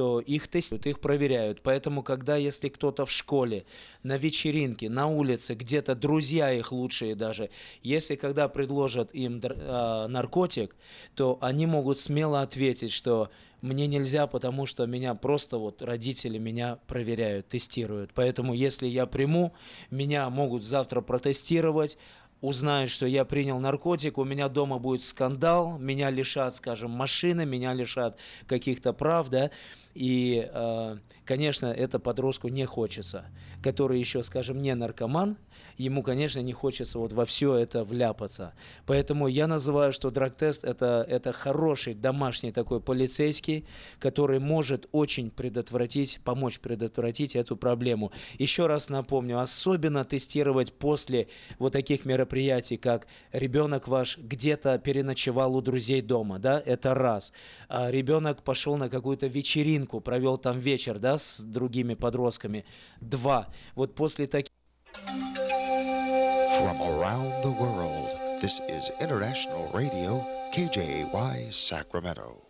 что их тестируют, их проверяют. Поэтому, когда если кто-то в школе, на вечеринке, на улице, где-то друзья их лучшие даже, если когда предложат им э, наркотик, то они могут смело ответить, что мне нельзя, потому что меня просто вот родители меня проверяют, тестируют. Поэтому если я приму, меня могут завтра протестировать, узнают, что я принял наркотик, у меня дома будет скандал, меня лишат, скажем, машины, меня лишат каких-то прав, да, и, э, конечно, это подростку не хочется, который еще, скажем, не наркоман, ему, конечно, не хочется вот во все это вляпаться. Поэтому я называю, что драг-тест это, это хороший домашний такой полицейский, который может очень предотвратить, помочь предотвратить эту проблему. Еще раз напомню, особенно тестировать после вот таких мероприятий, как ребенок ваш где-то переночевал у друзей дома, да, это раз. А ребенок пошел на какую-то вечеринку, провел там вечер, да, с другими подростками. Два. Вот после таких KJY Sacramento.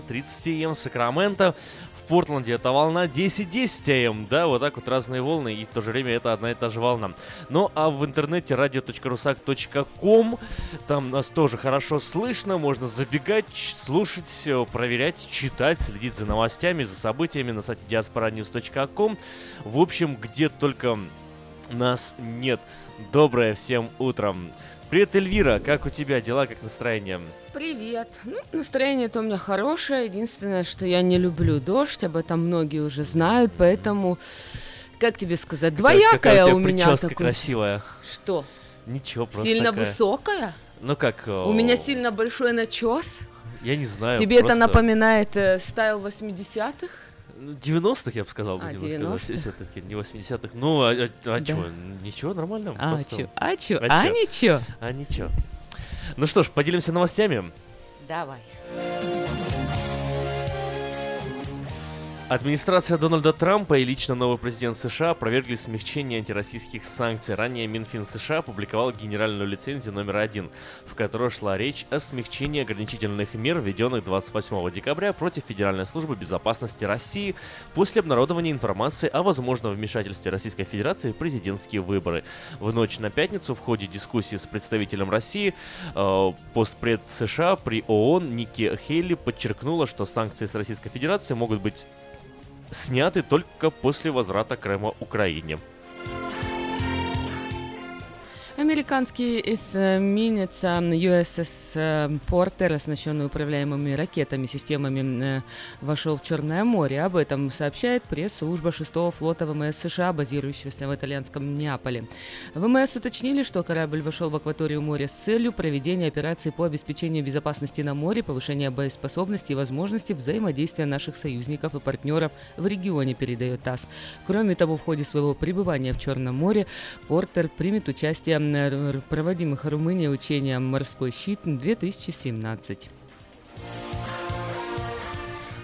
12.30 АМ эм Сакраменто. В Портленде это волна 10.10 АМ, эм. да, вот так вот разные волны, и в то же время это одна и та же волна. Ну, а в интернете radio.rusak.com, там нас тоже хорошо слышно, можно забегать, слушать, э, проверять, читать, следить за новостями, за событиями на сайте diasporanews.com. В общем, где только нас нет. Доброе всем утром! Привет, Эльвира, как у тебя дела, как настроение? Привет. Ну, настроение-то у меня хорошее. Единственное, что я не люблю дождь, об этом многие уже знают, поэтому, как тебе сказать, двоякая у, у меня такой. красивая. Что? Ничего, просто Сильно такая. высокая? Ну как? У меня сильно большой начес. Я не знаю. Тебе просто... это напоминает э, стайл 80-х? 90-х, я бы сказал. А, немножко, 90-х? все-таки, не 80-х. Ну, а, а, а Да. чё, ничего, нормально. А просто- чё? А чё? А А ничего? А ничего. Ну что ж, поделимся новостями. Давай. Администрация Дональда Трампа и лично новый президент США опровергли смягчение антироссийских санкций. Ранее Минфин США опубликовал генеральную лицензию номер один, в которой шла речь о смягчении ограничительных мер, введенных 28 декабря против Федеральной службы безопасности России после обнародования информации о возможном вмешательстве Российской Федерации в президентские выборы. В ночь на пятницу в ходе дискуссии с представителем России э, постпред США при ООН Ники Хейли подчеркнула, что санкции с Российской Федерации могут быть сняты только после возврата Крыма Украине. Американский эсминец USS Портер, оснащенный управляемыми ракетами системами, э, вошел в Черное море. Об этом сообщает пресс-служба 6-го флота ВМС США, базирующегося в итальянском Неаполе. ВМС уточнили, что корабль вошел в акваторию моря с целью проведения операции по обеспечению безопасности на море, повышения боеспособности и возможности взаимодействия наших союзников и партнеров в регионе, передает ТАСС. Кроме того, в ходе своего пребывания в Черном море Портер примет участие в проводимых Румынией учениях «Морской щит-2017».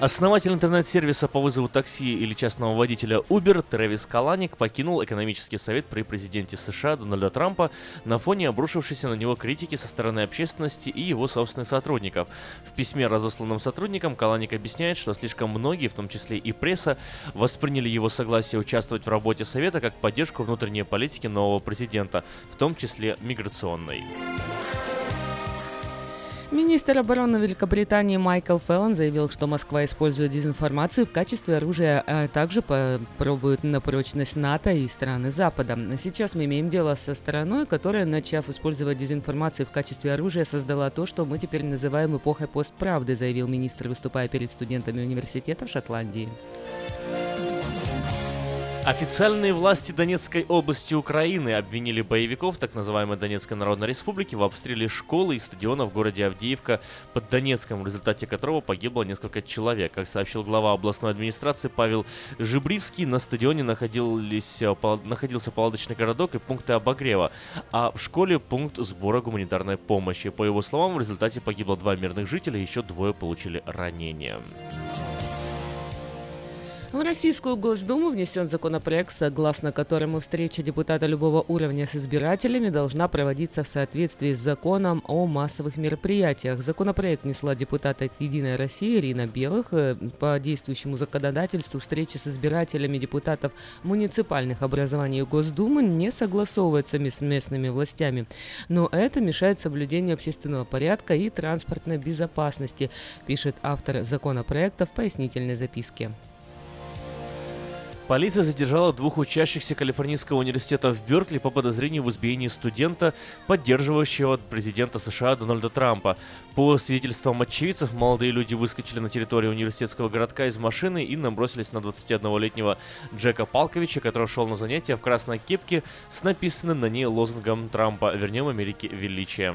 Основатель интернет-сервиса по вызову такси или частного водителя Uber Трэвис Каланик покинул экономический совет при президенте США Дональда Трампа на фоне обрушившейся на него критики со стороны общественности и его собственных сотрудников. В письме, разосланном сотрудникам, Каланик объясняет, что слишком многие, в том числе и пресса, восприняли его согласие участвовать в работе совета как поддержку внутренней политики нового президента, в том числе миграционной. Министр обороны Великобритании Майкл Феллон заявил, что Москва использует дезинформацию в качестве оружия, а также попробует на прочность НАТО и страны Запада. Сейчас мы имеем дело со стороной, которая, начав использовать дезинформацию в качестве оружия, создала то, что мы теперь называем эпохой постправды, заявил министр, выступая перед студентами университета в Шотландии. Официальные власти Донецкой области Украины обвинили боевиков так называемой Донецкой Народной Республики в обстреле школы и стадиона в городе Авдеевка под Донецком, в результате которого погибло несколько человек. Как сообщил глава областной администрации Павел Жибривский, на стадионе находились, э, находился палаточный городок и пункты обогрева, а в школе пункт сбора гуманитарной помощи. По его словам, в результате погибло два мирных жителя, еще двое получили ранения. В Российскую Госдуму внесен законопроект, согласно которому встреча депутата любого уровня с избирателями должна проводиться в соответствии с законом о массовых мероприятиях. Законопроект внесла депутат от «Единой России» Ирина Белых. Э, По действующему законодательству встречи с избирателями депутатов муниципальных образований Госдумы не согласовываются с местными властями. Но это мешает соблюдению общественного порядка и транспортной безопасности, пишет автор законопроекта в пояснительной записке. Полиция задержала двух учащихся Калифорнийского университета в Беркли по подозрению в избиении студента, поддерживающего президента США Дональда Трампа. По свидетельствам очевидцев, молодые люди выскочили на территорию университетского городка из машины и набросились на 21-летнего Джека Палковича, который шел на занятия в красной кепке с написанным на ней лозунгом Трампа «Вернем Америке величием».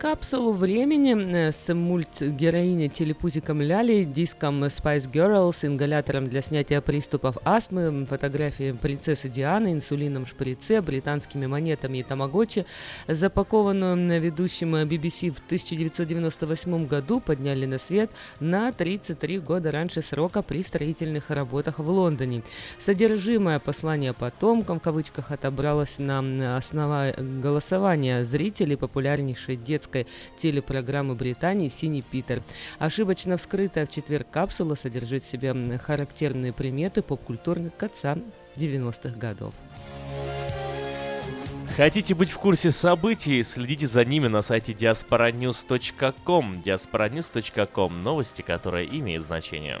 Капсулу времени э, с мультгероиней телепузиком Ляли, диском Spice Girls, ингалятором для снятия приступов астмы, фотографией принцессы Дианы, инсулином шприце, британскими монетами и тамагочи, запакованную ведущим BBC в 1998 году, подняли на свет на 33 года раньше срока при строительных работах в Лондоне. Содержимое послания потомкам в кавычках отобралось на основа голосования зрителей популярнейшей детской детской телепрограммы Британии «Синий Питер». Ошибочно вскрытая в четверг капсула содержит в себе характерные приметы поп-культурных конца 90-х годов. Хотите быть в курсе событий? Следите за ними на сайте diasporanews.com diasporanews.com Новости, которые имеют значение.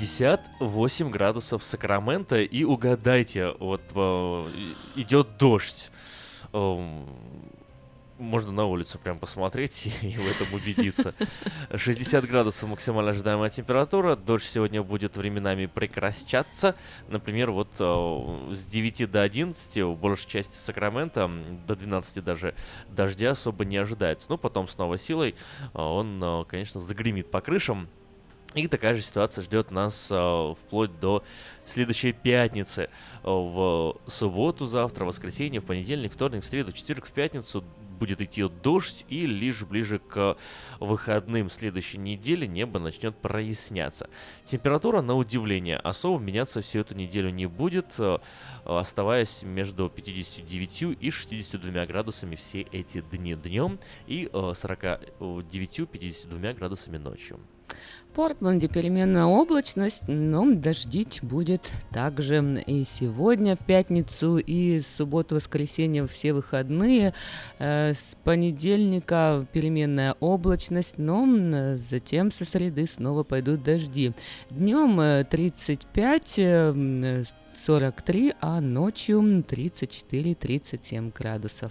58 градусов Сакрамента, и угадайте, вот э, идет дождь. Э, можно на улицу прям посмотреть и, в этом убедиться. 60 градусов максимально ожидаемая температура. Дождь сегодня будет временами прекращаться. Например, вот э, с 9 до 11 в большей части Сакрамента, до 12 даже дождя особо не ожидается. Но потом снова силой э, он, конечно, загремит по крышам. И такая же ситуация ждет нас э, вплоть до следующей пятницы. В субботу, завтра, воскресенье, в понедельник, вторник, в среду, четверг, в пятницу будет идти дождь, и лишь ближе к выходным следующей недели небо начнет проясняться. Температура, на удивление, особо меняться всю эту неделю не будет, э, оставаясь между 59 и 62 градусами все эти дни днем и 49-52 э, градусами ночью. Портленде переменная облачность, но дождить будет также и сегодня, в пятницу, и субботу, воскресенье, все выходные. Э, с понедельника переменная облачность, но затем со среды снова пойдут дожди. Днем 35 э, 43, э, а ночью 34-37 градусов.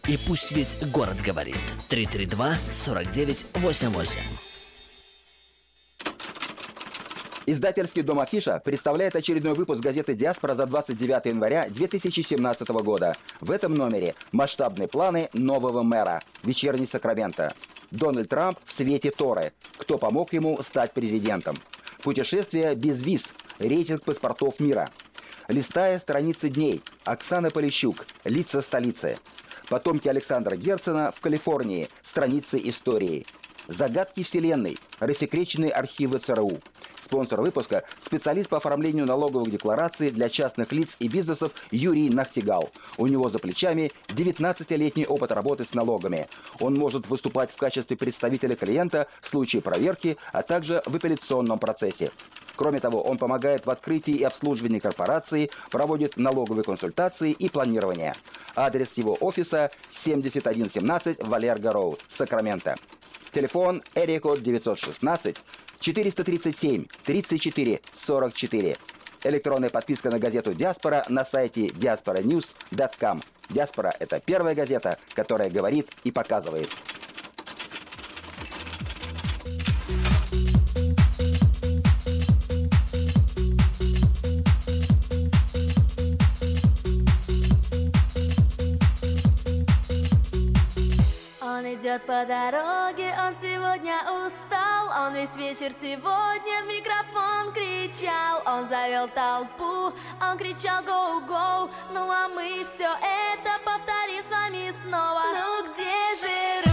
И пусть весь город говорит. 332-4988. Издательский дом «Афиша» представляет очередной выпуск газеты «Диаспора» за 29 января 2017 года. В этом номере масштабные планы нового мэра. Вечерний Сакраменто. Дональд Трамп в свете Торы. Кто помог ему стать президентом? Путешествие без виз. Рейтинг паспортов мира. Листая страницы дней. Оксана Полищук. Лица столицы. Потомки Александра Герцена в Калифорнии. Страницы истории. Загадки Вселенной. Рассекреченные архивы ЦРУ. Спонсор выпуска – специалист по оформлению налоговых деклараций для частных лиц и бизнесов Юрий Нахтигал. У него за плечами 19-летний опыт работы с налогами. Он может выступать в качестве представителя клиента в случае проверки, а также в апелляционном процессе. Кроме того, он помогает в открытии и обслуживании корпорации, проводит налоговые консультации и планирование. Адрес его офиса 7117 Валерго Роуд, Сакраменто. Телефон Эрикод 916 437 34 44. Электронная подписка на газету «Диаспора» на сайте diasporanews.com. «Диаспора» — это первая газета, которая говорит и показывает. Идет по дороге, он сегодня устал. Он весь вечер сегодня в микрофон кричал. Он завел толпу, он кричал «Гоу-гоу» Ну а мы все это повторим с вами снова. Ну где же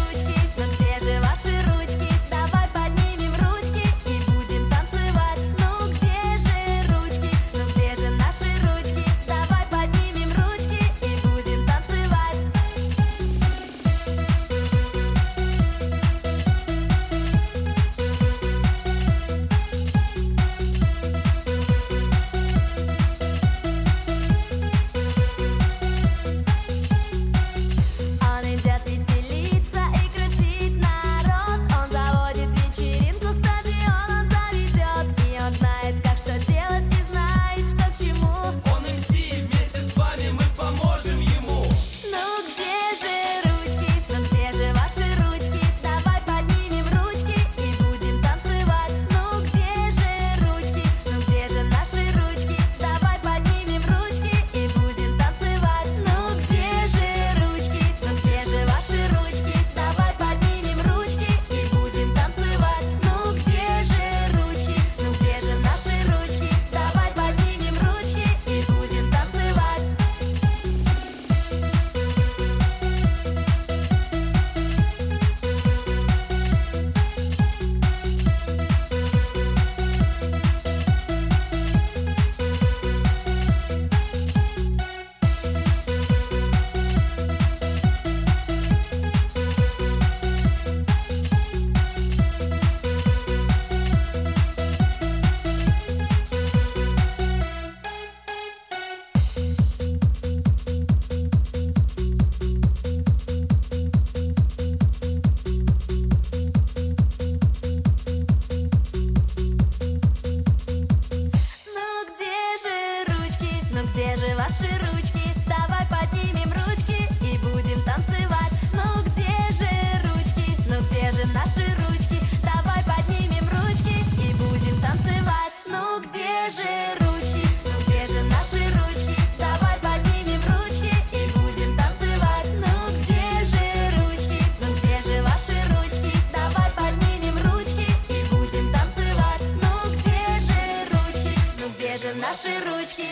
наши ручки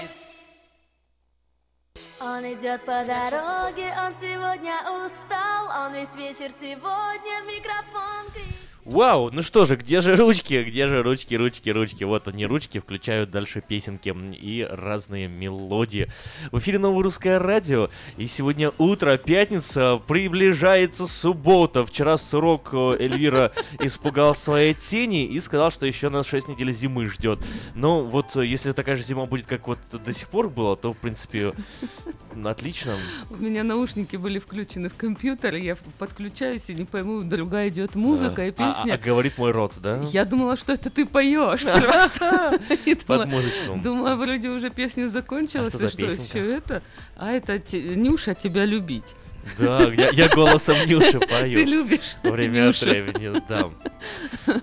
он идет по дороге, он сегодня устал, он весь вечер сегодня микрофон кричит. Вау, ну что же, где же ручки, где же ручки, ручки, ручки? Вот они, ручки, включают дальше песенки и разные мелодии. В эфире Новое Русское Радио, и сегодня утро, пятница, приближается суббота. Вчера срок э, Эльвира испугал своей тени и сказал, что еще нас 6 недель зимы ждет. Но вот э, если такая же зима будет, как вот до сих пор было, то, в принципе, отлично. У меня наушники были включены в компьютер, я подключаюсь и не пойму, другая идет музыка и А- песня. А, а говорит мой рот, да? Я думала, что это ты поешь просто. Под музычку. Думала, вроде уже песня закончилась, А и что еще это? А это Нюша тебя любить. Да, я, я голосом Нюши пою. Ты любишь Время Нюшу. от времени, да.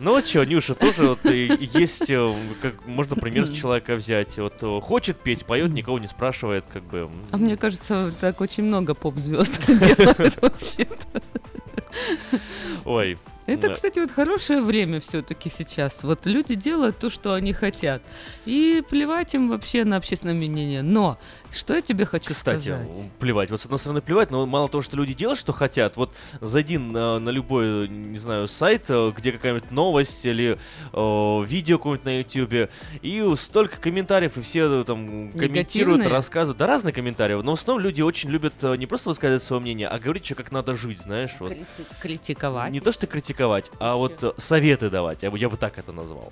Ну вот что, Нюша тоже вот и есть, э, как можно пример с человека взять. Вот э, хочет петь, поет, никого не спрашивает, как бы. А мне кажется, так очень много поп-звезд делают вообще-то. Ой. Это, да. кстати, вот хорошее время все-таки сейчас. Вот люди делают то, что они хотят. И плевать им вообще на общественное мнение. Но что я тебе хочу Кстати, сказать? плевать. Вот с одной стороны плевать, но мало того, что люди делают, что хотят. Вот зайди на, на любой, не знаю, сайт, э, где какая-нибудь новость или э, видео какое-нибудь на YouTube, и столько комментариев, и все э, там комментируют, Негативные? рассказывают. Да, разные комментарии. Но в основном люди очень любят э, не просто высказывать свое мнение, а говорить, что как надо жить, знаешь. Вот. Крити- Критиковать. Не то, что критиковать, а вот э, советы давать. Я бы, я бы так это назвал.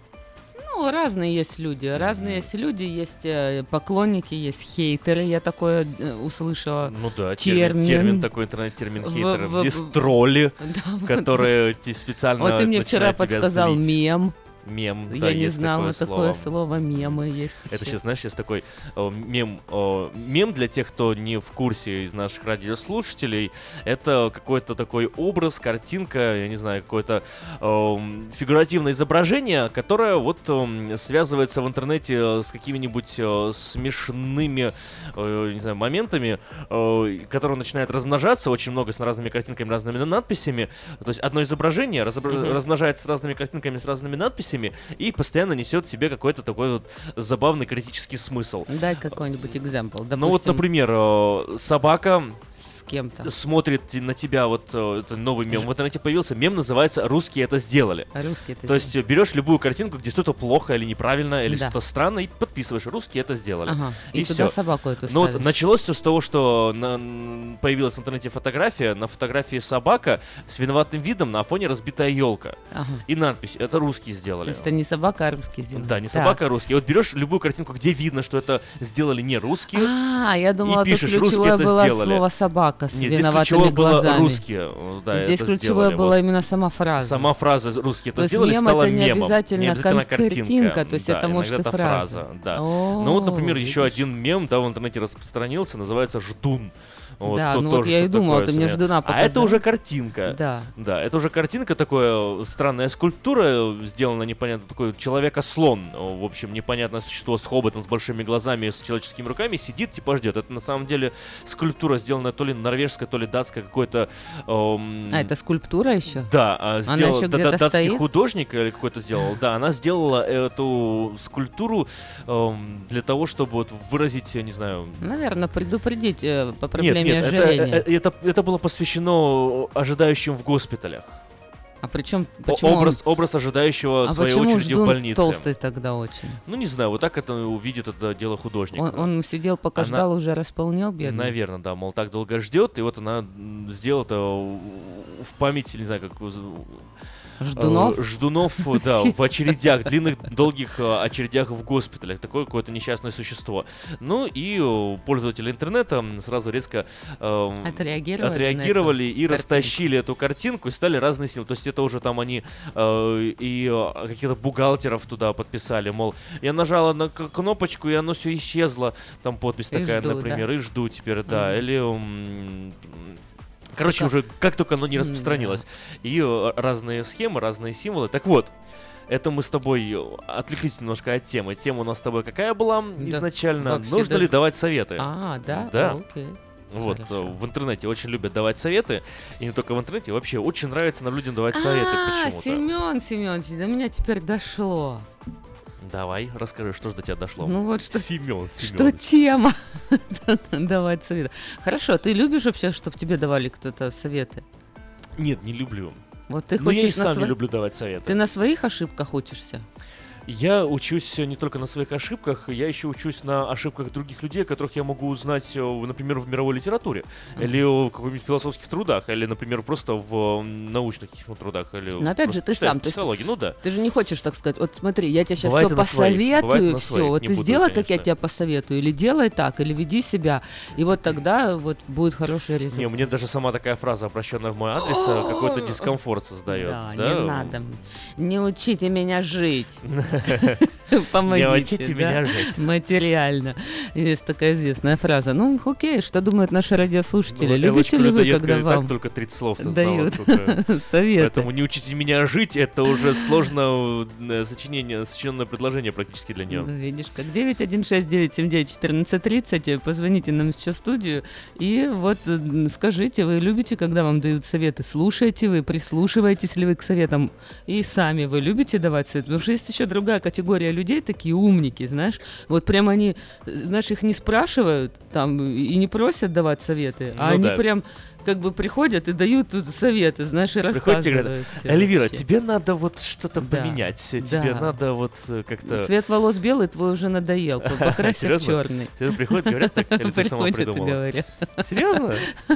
Ну, разные есть люди. Разные есть люди, есть э, поклонники, есть хейтеры. Я такое э, услышала. Ну да, термин, термин такой интернет-термин В- хейтеров. в- Есть тролли, Да, вот. которые те специально Вот ты мне вчера подсказал мем. Мем, Я да, не есть знала такое такое слово. слово мемы есть. Это ещё. сейчас, знаешь, сейчас такой э, мем, э, мем для тех, кто не в курсе из наших радиослушателей. Это какой-то такой образ, картинка, я не знаю, какое-то эм, фигуративное изображение, которое вот эм, связывается в интернете с какими-нибудь э, смешными, э, не знаю, моментами, э, которые начинают размножаться очень много с разными картинками, разными надписями. То есть одно изображение разобра- Мгм. размножается с разными картинками, с разными надписями и постоянно несет в себе какой-то такой вот забавный критический смысл. Дай какой-нибудь экземпл. Ну вот, например, э, собака кем-то. смотрит на тебя, вот э, это новый мем в интернете появился, мем называется «Русские это сделали». Русские это То есть э, берешь любую картинку, где что-то плохо или неправильно, или Да. что-то странное, и подписываешь «Русские это сделали». Ага, и И, туда все. собаку эту Ну вот ставишь. началось все с того, что на- появилась в интернете фотография, на фотографии собака с виноватым видом на фоне разбитая елка. Ага. И надпись «Это русские То сделали». есть это не собака, а русский сделал. Да, не Так. собака, а русский. Вот берешь любую картинку, где видно, что это сделали не русские. А, я думала, и тут пишешь, русские ключевое это было сделали. слово собака с Нет, здесь виноватыми было глазами. русские. э, Да, Здесь это ключевое сделали, было вот. именно сама фраза. Сама фраза «русские это То есть сделали» мем стала это не мемом. обязательно обязательно кон- картинка, то есть Да, это может и это фраза. да. О, ну вот, например, еще один мем, да, в интернете распространился, называется «Ждун». Вот, Да, тут ну вот я и такое ты мне «Ждуна» А это уже картинка. Да. Да, это уже картинка, такое странная скульптура, сделана непонятно, такой человека-слон, в общем, непонятное существо с хоботом, с большими глазами, с человеческими руками, сидит, типа ждет. Это на самом деле скульптура, сделанная то ли норвежская, то ли датская, какой-то... эм, А, это скульптура еще? да, а, Она сделал еще да- да- датский стоит? художник или какой-то сделал. Да, она сделала эту скульптуру эм, для того, чтобы вот выразить, я не знаю, Наверное, предупредить э, по проблеме нет, это, ожирения. э, это, это было посвящено ожидающим в госпиталях. А причем, О- почему он- образ, образ ожидающего а в своей очереди в Ждун больнице. толстый тогда очень? Ну, не знаю, вот так это увидит это дело художник. Он, он сидел, пока Она- ждал, уже располнел, бедный. Наверное, да, мол, так долго ждет, и вот она сделала это в- в память, не знаю, как... э, Ждунов? э, Ждунов, да, в очередях, длинных, долгих э, очередях в госпиталях. Такое какое-то несчастное существо. Ну и э, пользователи интернета сразу резко эм, Отреагировали отреагировали и растащили эту картинку и стали разные символы. То есть это уже там они э, и э, каких-то бухгалтеров туда подписали, мол, я нажала на кнопочку, и оно все исчезло. Там подпись И такая, жду, например, да? и жду теперь, да. Мгм. Или... Короче, а- уже как только оно не распространилось. И э, разные схемы, разные символы. Так вот, это мы с тобой отвлеклись немножко от темы. Тема у нас с тобой какая была изначально? вообще Нужно ли даже- давать советы? А, да? Да. Окей. Вот, Хорошо. э, в интернете очень любят давать советы, и не только в интернете, вообще очень нравится нам людям давать советы А, почему-то. Семен Семенович, до меня теперь дошло. Давай, расскажи, что же до тебя дошло. Ну вот что, Семен, что тема давать советы. Хорошо, ты любишь вообще, чтобы тебе давали кто-то советы? Нет, не люблю. Вот ты Ну, я и хочешь сам не сво- люблю давать советы. Ты на своих ошибках учишься? Я учусь не только на своих ошибках, я еще учусь на ошибках других людей, которых я могу узнать, э, например, в мировой литературе, Мгм. или в каких-нибудь философских трудах, или, например, просто в научных трудах, или Но опять же, ты сам, психологии, ну да. Ты же не хочешь, так сказать, вот смотри, я тебе сейчас Бывает все посоветую, все, вот не ты буду, сделай, как я конечно. тебе посоветую, или делай так, или веди себя, и вот тогда вот будет хороший результат. Не, мне даже сама такая фраза, обращенная в мой адрес, э, какой-то дискомфорт создает. Да, да? не надо. Не учите меня жить. Помогите. Не учите да? меня жить. Материально. Есть такая известная фраза. Ну, окей, что думают наши радиослушатели? Ну, Любите ли вы, когда вам только 30 слов дают советы? Поэтому не учите меня жить, это уже сложно э, сочинение, сочиненное предложение практически для нее. Ну, видишь, как 916-979-1430, позвоните нам сейчас в студию, и вот э, скажите, вы любите, когда вам дают советы? Слушаете вы, прислушиваетесь ли вы к советам? И сами вы любите давать советы? Потому что есть еще другая категория людей, такие умники, знаешь, вот прям они, э, знаешь, их не спрашивают там и не просят давать советы, а Ну они да. прям как бы приходят и дают тут советы, знаешь, и Приходят и рассказывают. говорят, Эльвира, вообще». тебе надо вот что-то Да, поменять, тебе да. надо вот э, как-то... Цвет волос белый твой уже надоел, по- покрасься в Серьезно? черный. Тебе приходят, говорят так, или ты сама придумала? говорят. Серьезно?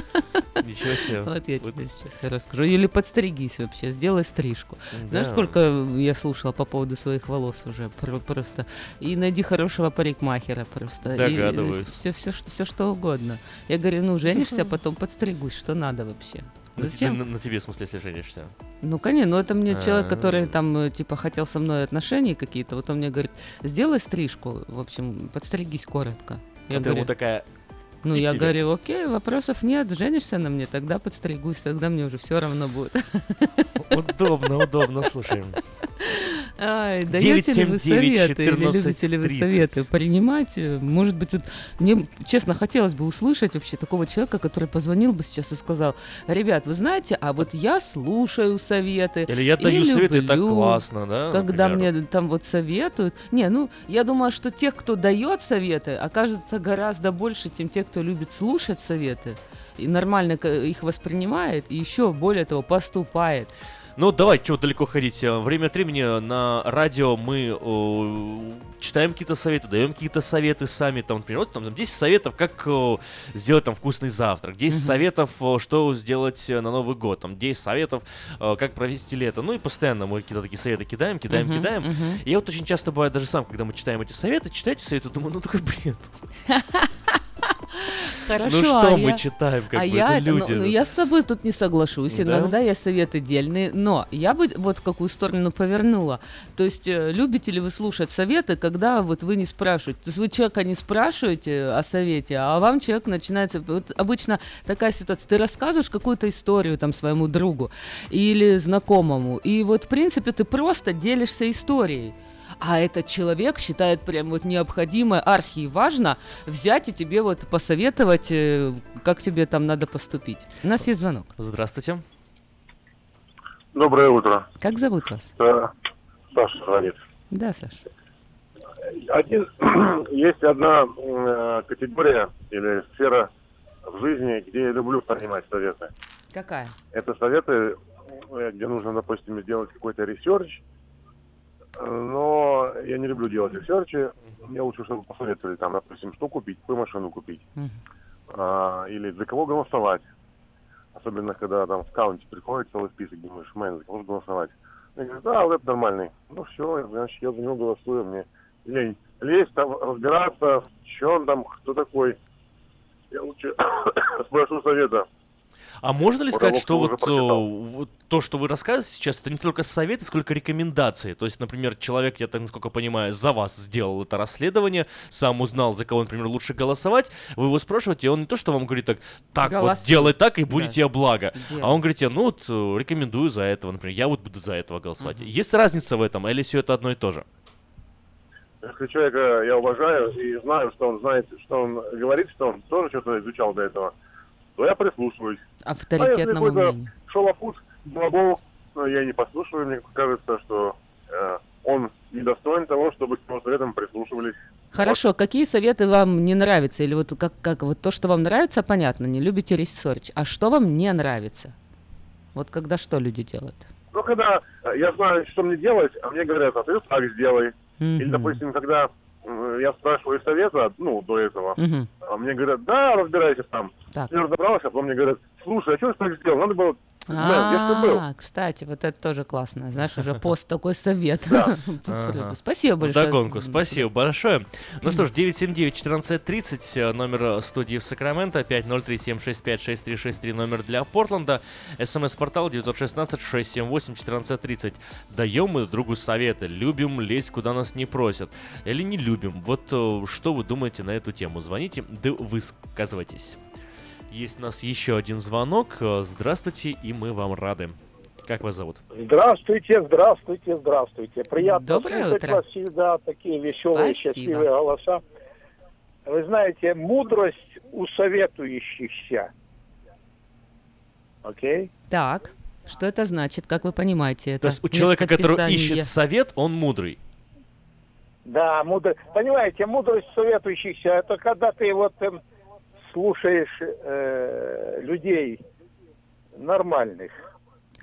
Ничего себе. Вот я тебе сейчас расскажу. Или подстригись вообще, сделай стрижку. Знаешь, сколько я слушала по поводу своих волос уже Про- просто. И найди хорошего парикмахера просто. Догадываюсь. все, все, все что угодно. Я говорю, ну женишься, потом подстригусь, что надо вообще. На тебе, Зачем? на, на тебе, в смысле, если женишься? Ну, конечно, ну это мне человек, А. который там, э, типа, хотел со мной отношения какие-то, вот он мне говорит, сделай стрижку, в общем, подстригись коротко. Я А ты ему такая, ну, «И я тебе». говорю, окей, вопросов нет, женишься на мне, тогда подстригусь, тогда мне уже все равно будет. удобно, удобно, слушаем. Ай, даете ли вы 979 советы или любите ли вы 1430? советы принимать? Может быть, вот мне, честно, хотелось бы услышать вообще такого человека, который позвонил бы сейчас и сказал, ребят, вы знаете, а вот я слушаю советы. Или я даю и советы, так люблю, классно, да, Когда например. мне там вот советуют. Не, ну, я думаю, что тех, кто дает советы, окажется гораздо больше, чем те, кто любит слушать советы. И нормально к- их воспринимает, и еще более того, поступает. Ну, давай, чего далеко ходить. Э, Время от времени на радио мы э, читаем какие-то советы, даем какие-то советы сами. Там, например, вот там, там 10 советов, как э, сделать там вкусный завтрак. 10 Мгм. советов, э, что сделать э, на Новый год. Там 10 советов, э, как провести лето. Ну и постоянно мы какие-то такие советы кидаем, кидаем, Мгм, кидаем. мгм. И я вот очень часто бывает даже сам, когда мы читаем эти советы, читаете советы, думаю, ну такой бред. Хорошо, Ну что а мы я- читаем, как а бы, я, это ну, люди. ну, я с тобой тут не соглашусь. Да? Иногда я советы дельные, но я бы вот в какую сторону повернула. То есть э, любите ли вы слушать советы, когда вот вы не спрашиваете? То есть вы человека не спрашиваете о совете, а вам человек начинается... Вот обычно такая ситуация. Ты рассказываешь какую-то историю там своему другу или знакомому, и вот в принципе ты просто делишься историей. А этот человек считает прям вот необходимо, архи важно взять и тебе вот посоветовать, э, как тебе там надо поступить. У нас есть звонок. Здравствуйте. Доброе утро. Как зовут вас? Э, Саша звонит. Да, Саша. Один, есть одна э, категория или сфера в жизни, где я люблю принимать советы. Какая? Это советы, э, где нужно, допустим, сделать какой-то research, но я не люблю делать ресерчи. Мне лучше, чтобы посоветовали, там, допустим, что купить, какую машину купить, А, или за кого голосовать. Особенно, когда там в каунте приходит целый список, думаешь, мэн, за кого же голосовать? Я говорю, да, вот это нормальный. Ну все, значит, я за него голосую, мне лень лезть там, разбираться, что он там, кто такой. Я лучше спрошу совета. А можно ли сказать, что вот, э, вот то, что вы рассказываете сейчас, это не только советы, сколько рекомендации? То есть, например, человек, я так насколько понимаю, за вас сделал это расследование, сам узнал, за кого, например, лучше голосовать, вы его спрашиваете, и он не то, что вам говорит так, так вот, Голосуй. делай так, и Да. будет тебе благо. Делай. А он говорит тебе, ну вот, э, рекомендую за этого, например, я вот буду за этого голосовать. Есть разница в этом, или все это одно и то же? Если человека я уважаю и знаю, что он знает, что он говорит, что он тоже что-то изучал до этого, то я прислушиваюсь. Авторитетному а если мнению. шалопут, глагол, ну, я не послушаю, мне кажется, что э, он недостоин того, чтобы к его советам прислушивались. Хорошо, какие советы вам не нравятся? Или вот как, как вот то, что вам нравится, понятно, не любите research. А что вам не нравится? Вот когда что люди делают? Ну, когда э, я знаю, что мне делать, а мне говорят, а ты так сделай. Или, Мгм. допустим, когда я спрашиваю совета, ну, до этого, Мгм. а мне говорят, да, разбирайтесь там. Так. Я разобрался, а потом мне говорят, слушай, а что ты так сделал? Надо было... А, кстати, вот это тоже классно. Знаешь, уже пост такой совет. Спасибо большое. Вдогонку, спасибо большое. Ну что ж, 979-1430, э, номер студии в Сакраменто, 503-765-6363, номер для Портленда, смс-портал 916-678-1430. Даем мы друг другу советы, любим лезть, куда нас не просят, или не любим. Вот э, что вы думаете на эту тему? Звоните, да высказывайтесь. Есть у нас еще один звонок. Э, Здравствуйте, и мы вам рады. Как вас зовут? Здравствуйте, здравствуйте, здравствуйте. Приятно Доброе слушать утро. вас всегда, такие веселые, Спасибо. счастливые голоса. Вы знаете, мудрость у советующихся. Окей? Так, что это значит, как вы понимаете это? То есть у человека, который ищет совет, он мудрый. Да, мудрость. Понимаете, мудрость советующихся, это когда ты вот эм, слушаешь э, людей нормальных.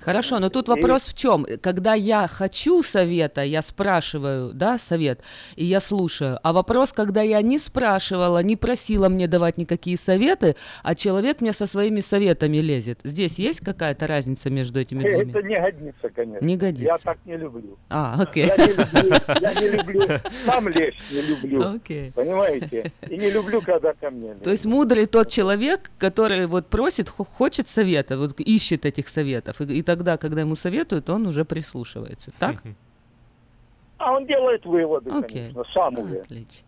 Хорошо, но тут вопрос в чем? Когда я хочу совета, я спрашиваю, да, совет, и я слушаю. А вопрос, когда я не спрашивала, не просила мне давать никакие советы, а человек мне со своими советами лезет. Здесь есть какая-то разница между этими двумя? Это не годится, конечно. Не годится. Я так не люблю. А, окей. Я не люблю, я не люблю, сам лезть не люблю. Окей. Понимаете? И не люблю, когда ко мне То есть мудрый тот человек, который вот просит, хо- хочет совета, вот ищет этих советов, и, и тогда, когда ему советуют, он уже прислушивается, так? А он делает выводы, Окей. конечно, сам уже. Отлично.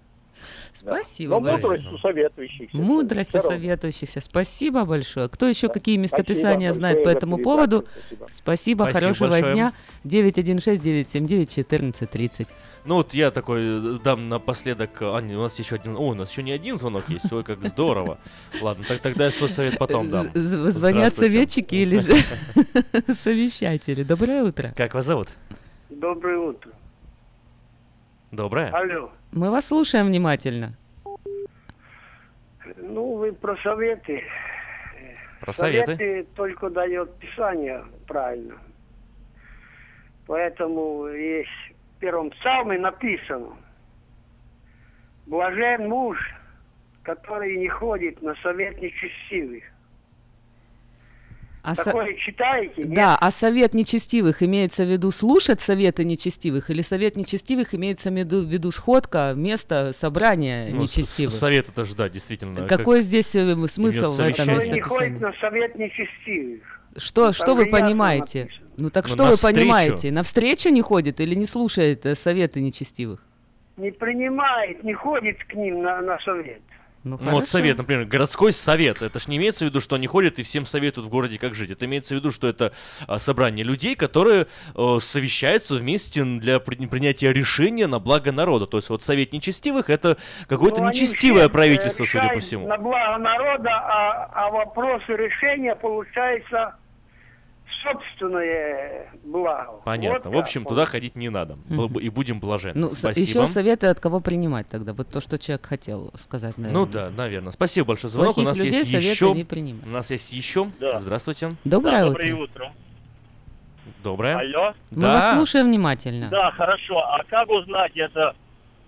Да. Спасибо Но большое. мудрость у советующихся. Мудрость у Всё равно. советующихся. Спасибо большое. Кто еще какие Спасибо местописания знает по этому поводу? Спасибо. Спасибо, Спасибо хорошего большое. дня. 916-979-1430. Ну вот я такой э, дам напоследок... А, не, у нас еще один... О, у нас еще не один звонок есть. Ой, как здорово. Ладно, так, тогда я свой совет потом дам. Звонят советчики или совещатели. Доброе утро. Как вас зовут? Доброе утро. Доброе. Алло. Мы вас слушаем внимательно. Ну, вы про советы. Про советы. Советы только дает Писание правильно. Поэтому есть в первом псалме написано. Блажен муж, который не ходит на совет нечестивых. А со- Такое читаете? нет? Да, а совет нечестивых имеется в виду слушать советы нечестивых, или совет нечестивых имеется в виду, в виду сходка, место собрания Ну, нечестивых? с- совет это же, да, действительно. Какой здесь э, смысл в этом Который не ходит на совет нечестивых. Что, Там что вы понимаете? написано. Ну так Ну, что вы навстречу. понимаете? Навстречу не ходит или не слушает э, советы нечестивых? Не принимает, не ходит к ним на, на совет. Ну, Ну вот совет, например, городской совет. Это ж не имеется в виду, что они ходят и всем советуют в городе, как жить. Это имеется в виду, что это а, собрание людей, которые э, совещаются вместе для при- принятия решения на благо народа. То есть вот совет нечестивых это какое-то Ну, нечестивое э, правительство, судя по всему. На благо народа, а, а вопросы решения получается собственное благо. Понятно. Вот в общем, туда ходить не надо. Бы- И будем блаженны. Ну, Спасибо. еще советы от кого принимать тогда? Вот то, что человек хотел сказать, наверное. Ну да, наверное. Спасибо большое за звонок. У нас людей есть советы еще. не принимать. У нас есть еще. Здравствуйте. Доброе да, утро. Доброе утро. Доброе. Алло. Мы вас слушаем внимательно. Да, хорошо. А как узнать это,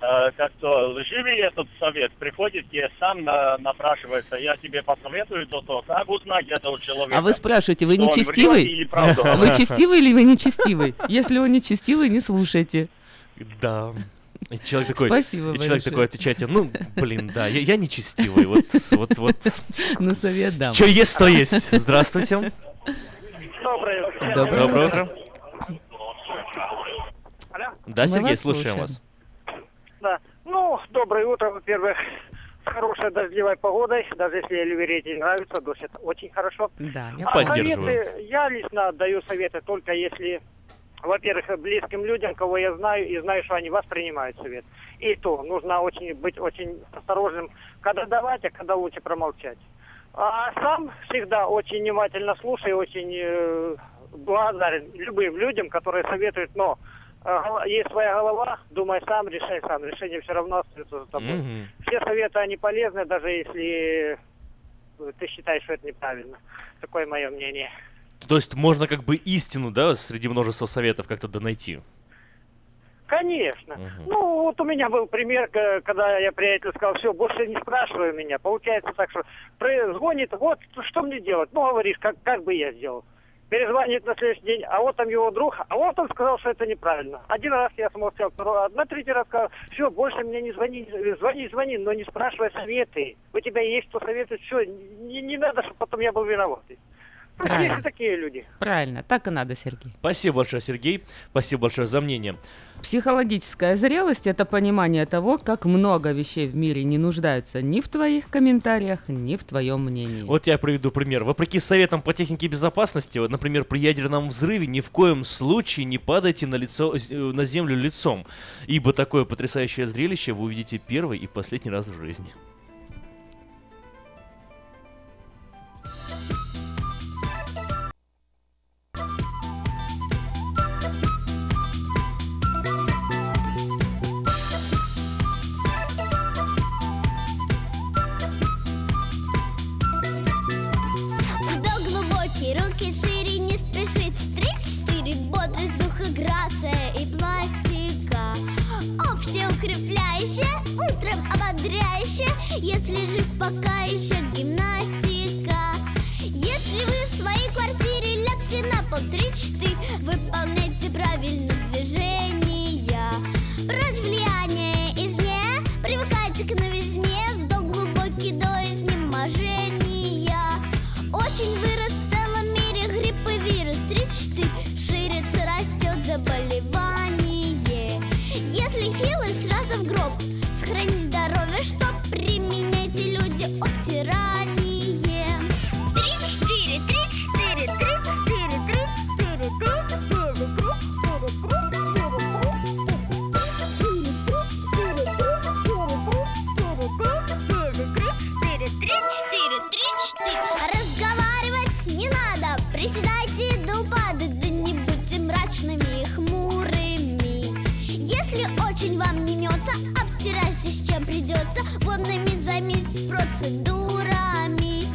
как-то лживый этот совет? Приходит и сам на- напрашивается, я тебе посоветую то-то. Как узнать это у человека? А вы спрашиваете, вы нечестивый? Вы честивый или вы нечестивый? Если он нечестивый, не слушайте. Да. И человек такой, Спасибо и человек большое. такой отвечает, ну, блин, да, я, я нечестивый, вот, вот, вот. Ну, совет дам. Что есть, то есть. Здравствуйте. Доброе утро. Доброе утро. Да, Сергей, слушаем. вас. Ну, доброе утро, во-первых. С хорошей дождевой погодой, даже если Ливерете не нравится, дождь это очень хорошо. Да, А советы, я лично даю советы только если, во-первых, близким людям, кого я знаю, и знаю, что они воспринимают совет. И то, нужно очень быть очень осторожным, когда давать, а когда лучше промолчать. А сам всегда очень внимательно слушаю, очень э, благодарен любым людям, которые советуют, но есть своя голова, думай сам, решай сам. Решение все равно остается за тобой. Мгм. Все советы, они полезны, даже если э, ты считаешь, что это неправильно. Такое мое мнение. То есть можно как бы истину, да, среди множества советов как-то донайти? Конечно. Ну, вот у меня был пример, когда я приятелю сказал, все, больше не спрашивай меня. Получается так, что звонит, вот, что мне делать? Ну, говоришь, как, как бы я сделал. Перезвонит на следующий день, а вот там его друг, а вот он сказал, что это неправильно. Один раз я смолчал, второй, а на третий раз сказал, все, больше мне не звони, звони, звони, но не спрашивай советы. У тебя есть кто советует, все, не, не надо, чтобы потом я был виноват. Ну, Правильно. есть такие люди. Правильно, так и надо, Сергей. Спасибо большое, Сергей. Спасибо большое за мнение. Психологическая зрелость – это понимание того, как много вещей в мире не нуждаются ни в твоих комментариях, ни в твоем мнении. Вот я приведу пример. Вопреки советам по технике безопасности, вот, например, при ядерном взрыве ни в коем случае не падайте на, лицо, э, на землю лицом, ибо такое потрясающее зрелище вы увидите первый и последний раз в жизни. Если жив пока еще гимнастика. Если вы в своей квартире лягте на пол Три-четыре, выполняйте правильно движения. Прочь влияние извне, привыкайте к новизне Вдох глубокий до изнеможения. Очень вырос в целом мире грипп и вирус 3-4 Ширится, растет заболевание. Если хилый, сразу в гроб Сохрани приседайте до упада, да не будьте мрачными и хмурыми. Если очень вам не имется, обтирайтесь, чем придется, водными займитесь процедурами.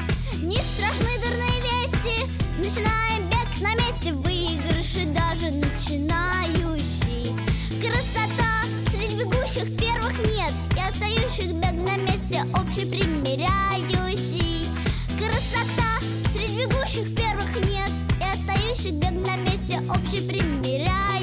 Не страшны дурные вести, начинаем бег на месте, выигрыши даже начинающий. Красота среди бегущих первых нет и остающих бег на месте общий примеряющий. Красота бегущих первых нет и остающих бег на месте общий примеряющий.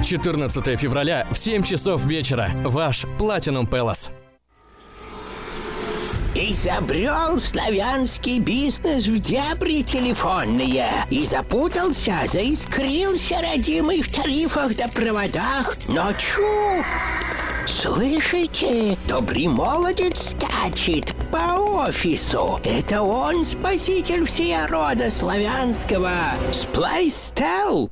14 февраля в 7 часов вечера. Ваш Platinum Palace. Изобрел славянский бизнес в дебри телефонные И запутался, заискрился родимый в тарифах да проводах Но чу! Слышите? Добрый молодец скачет по офису Это он спаситель всея рода славянского Сплайстел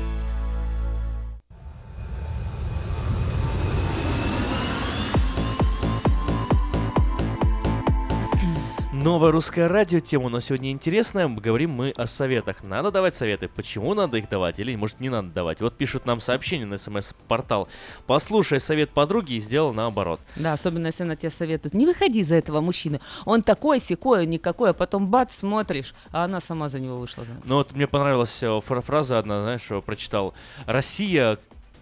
Новое русское радио, тема у нас сегодня интересная. Говорим мы о советах. Надо давать советы. Почему надо их давать или, может, не надо давать? Вот пишут нам сообщение на смс-портал. Послушай совет подруги и сделал наоборот. Да, особенно если она тебе советует. Не выходи за этого мужчины. Он такой, секой, никакой. А потом бац, смотришь, а она сама за него вышла замуж. Ну вот мне понравилась э, фра- фраза одна, знаешь, что прочитал. Россия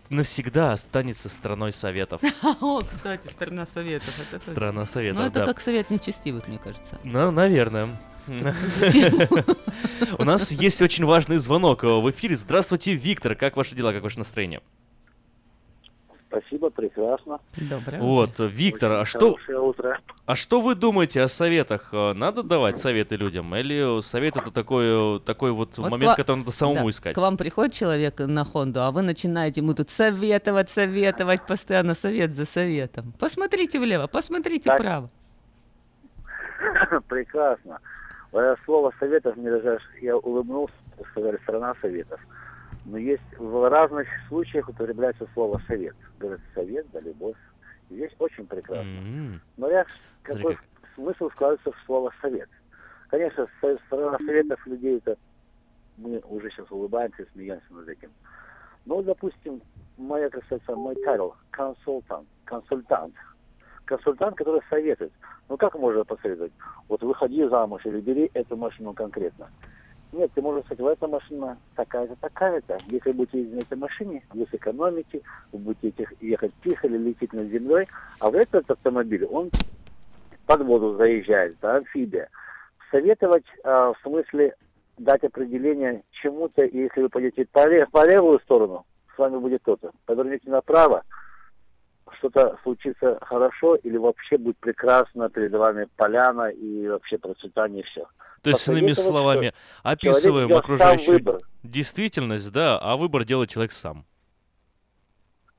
навсегда останется страной советов. О, кстати, страна советов. Страна советов, Ну, это как совет нечестивых, мне кажется. Ну, наверное. У нас есть очень важный звонок в эфире. Здравствуйте, Виктор. Как ваши дела, как ваше настроение? Спасибо, прекрасно. Доброе Вот, Виктор, а что, Хорошее утро. а что вы думаете о советах? Э, Надо давать советы людям? Или совет это такой, э, такой вот, Вот момент, ва- который надо самому да, искать? К вам приходит человек на Хонду, а вы начинаете ему тут советовать, советовать, постоянно совет за советом. Посмотрите влево, посмотрите Так. вправо. Прекрасно. Говоря слово советов, мне даже аж- я улыбнулся, сказали страна советов. Но есть в разных случаях употребляется слово совет. Говорят, совет, да любовь. И Здесь очень прекрасно. М. Но я какой смысл складывается в слово совет? Конечно, со- сторона советов людей это мы уже сейчас улыбаемся, смеемся над этим. Ну, допустим, моя, как сказать, мой title консультант, консультант. Консультант, который советует. Ну, как можно посоветовать? Вот выходи замуж или бери эту машину конкретно. Нет, ты можешь сказать, эта машина такая-то, такая-то. Если будете ездить на этой машине, вы сэкономите, вы будете ехать тихо или лететь над землей. А в этот автомобиль, он под воду заезжает, да, амфибия. Советовать а, в смысле дать определение чему-то, и если вы пойдете по, по левую сторону, с вами будет то-то. Повернете направо, что-то случится хорошо, или вообще будет прекрасно, перед вами поляна и вообще процветание все. То есть, иными словами, что? описываем окружающую выбор. действительность, да, а выбор делает человек сам.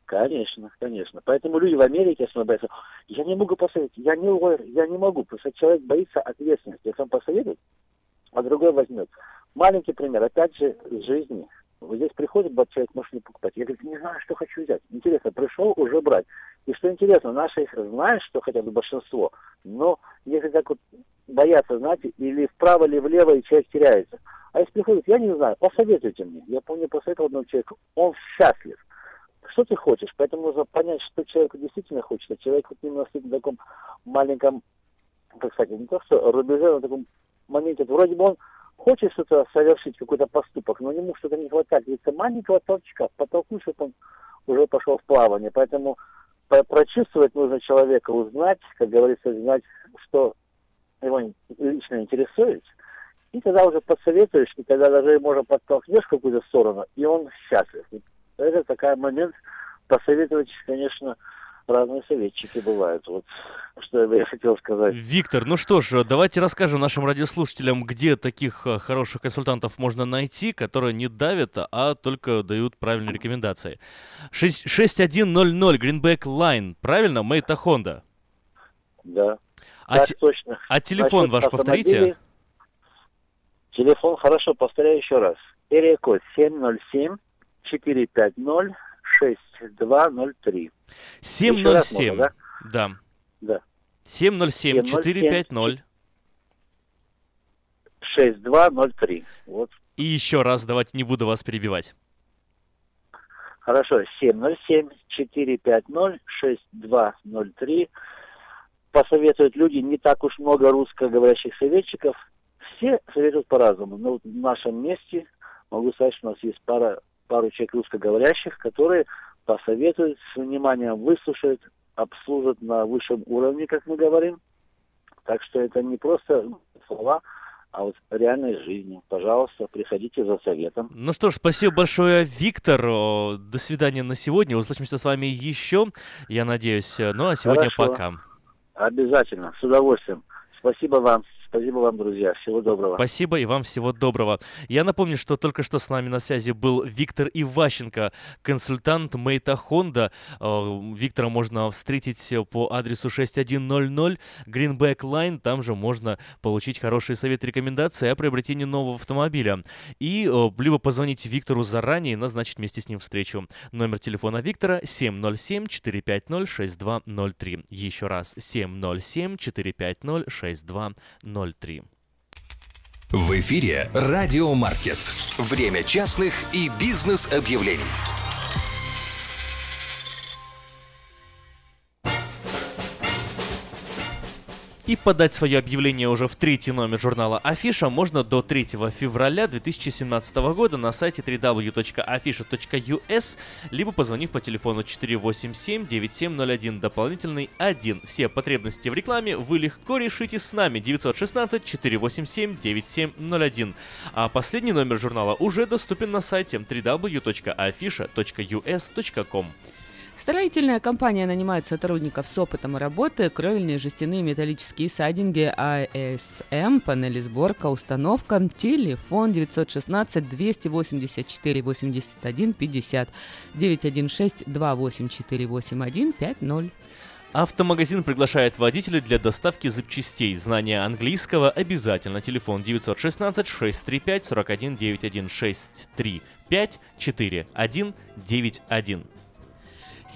Конечно, конечно. Поэтому люди в Америке особенно боятся, я не могу посоветовать, я не я не могу. Просто человек боится ответственности. Если он посоветует, а другой возьмет. Маленький пример, опять же, из жизни. Вот здесь приходит человек, может не покупать. Я говорю, не знаю, что хочу взять. Интересно, пришел уже брать. И что интересно, наши знают, что хотят большинство, но если так вот боятся, знаете, или вправо, или влево, и человек теряется. А если приходит, я не знаю, посоветуйте мне. Я помню, посоветовал одному человеку, он счастлив. Что ты хочешь? Поэтому нужно понять, что человеку действительно хочет. А человек вот именно стоит на таком маленьком, как сказать, не то что рубеже, на таком моменте. Вроде бы он хочет что-то совершить, какой-то поступок, но ему что-то не хватает. Если маленького толчка, подтолкнуть, чтобы он уже пошел в плавание. Поэтому по- прочувствовать нужно человека, узнать, как говорится, знать, что его лично интересует. И тогда уже подсоветуешь, и тогда даже можно подтолкнешь в какую-то сторону, и он счастлив. Это такой момент посоветовать, конечно, разные советчики бывают. Вот что я хотел сказать. Виктор, ну что ж, давайте расскажем нашим радиослушателям, где таких э, хороших консультантов можно найти, которые не давят, а только дают правильные рекомендации. Шесть- 6100 Greenback Line, правильно? Мэйта Honda. Да. А, Так те- точно. а телефон Насчет ваш повторите? Телефон, хорошо, повторяю еще раз. Эрия код 707 450 6203. Еще раз 707. можно, Да. Да. 707 450. 6203. Вот. И еще раз, давайте не буду вас перебивать. Хорошо, 707-450-6203. Посоветуют люди, не так уж много русскоговорящих советчиков. Все советуют по-разному. Но вот в нашем месте могу сказать, что у нас есть пара, пару человек русскоговорящих, которые посоветуют, с вниманием выслушают, обслужат на высшем уровне, как мы говорим. Так что это не просто слова, а вот реальной жизни. Пожалуйста, приходите за советом. Ну что ж, спасибо большое, Виктор. До свидания на сегодня. Услышимся с вами еще, я надеюсь. Ну а сегодня Хорошо. пока. Обязательно, с удовольствием. Спасибо вам. Спасибо вам, друзья. Всего доброго. Спасибо и вам всего доброго. Я напомню, что только что с нами на связи был Виктор Иващенко, консультант Мейта Honda. Э, Виктора можно встретить по адресу 6100 Greenback Line. Там же можно получить хорошие советы, рекомендации о приобретении нового автомобиля. И э, либо позвонить Виктору заранее и назначить вместе с ним встречу. Номер телефона Виктора 707-450-6203. Еще раз 707-450-6203. В эфире Радиомаркет. Время частных и бизнес-объявлений. И подать свое объявление уже в третий номер журнала Афиша можно до 3 февраля 2017 года на сайте www.afisha.us, либо позвонив по телефону 487-9701, дополнительный 1. Все потребности в рекламе вы легко решите с нами 916-487-9701. А последний номер журнала уже доступен на сайте www.afisha.us.com. Строительная компания нанимает сотрудников с опытом работы, кровельные, жестяные, металлические сайдинги, АСМ, панели сборка, установка, телефон 916 284 81 50 916 284 81 50. Автомагазин приглашает водителей для доставки запчастей. Знание английского обязательно. Телефон 916 635 41 91 635 41 91.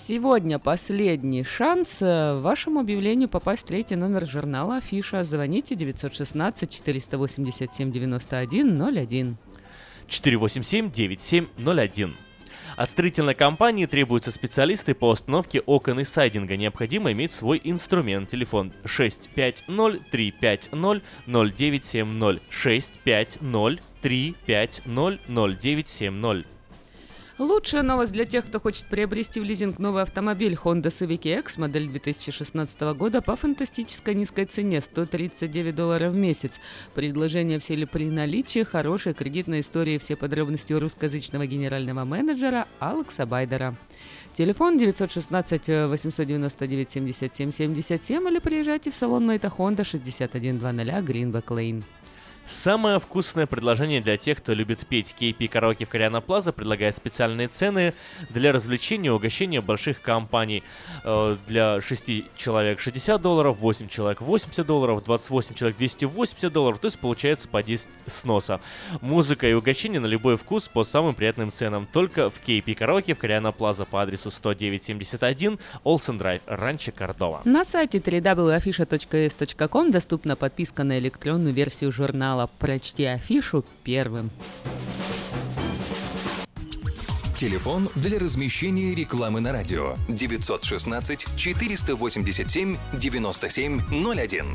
Сегодня последний шанс э, вашему объявлению попасть в третий номер журнала Афиша. Звоните 916 487 91 01. 487-9701. От строительной компании требуются специалисты по установке окон и сайдинга. Необходимо иметь свой инструмент. Телефон 650-350-0970. 650-350-0970. Лучшая новость для тех, кто хочет приобрести в лизинг новый автомобиль Honda Civic X модель 2016 года по фантастической низкой цене 139 долларов в месяц. Предложение в силе при наличии хорошей кредитной истории. Все подробности у русскоязычного генерального менеджера Алекса Байдера. Телефон 916 899 77 77 или приезжайте в салон Мэйта Honda 6100 Greenback Lane. Самое вкусное предложение для тех, кто любит петь KP Караоке в Кориана Плаза, предлагает специальные цены для развлечения и угощения больших компаний. Э, для 6 человек 60 долларов, 8 человек 80 долларов, 28 человек 280 долларов, то есть получается по 10 сноса. Музыка и угощение на любой вкус по самым приятным ценам. Только в KP Караоке в Кориана Плаза по адресу 10971 Олсен Драйв, Ранчо Кордова. На сайте www.afisha.s.com доступна подписка на электронную версию журнала «Прочти афишу первым». Телефон для размещения рекламы на радио 916 487 9701.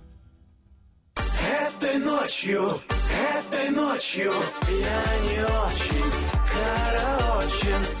Этой ночью, этой ночью я не очень караочен.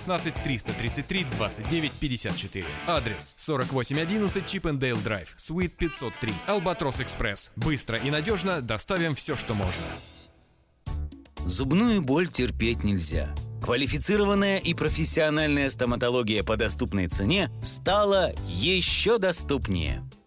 916 333 29 54. Адрес 4811 Чипендейл Драйв, Суит 503, Албатрос Экспресс. Быстро и надежно доставим все, что можно. Зубную боль терпеть нельзя. Квалифицированная и профессиональная стоматология по доступной цене стала еще доступнее.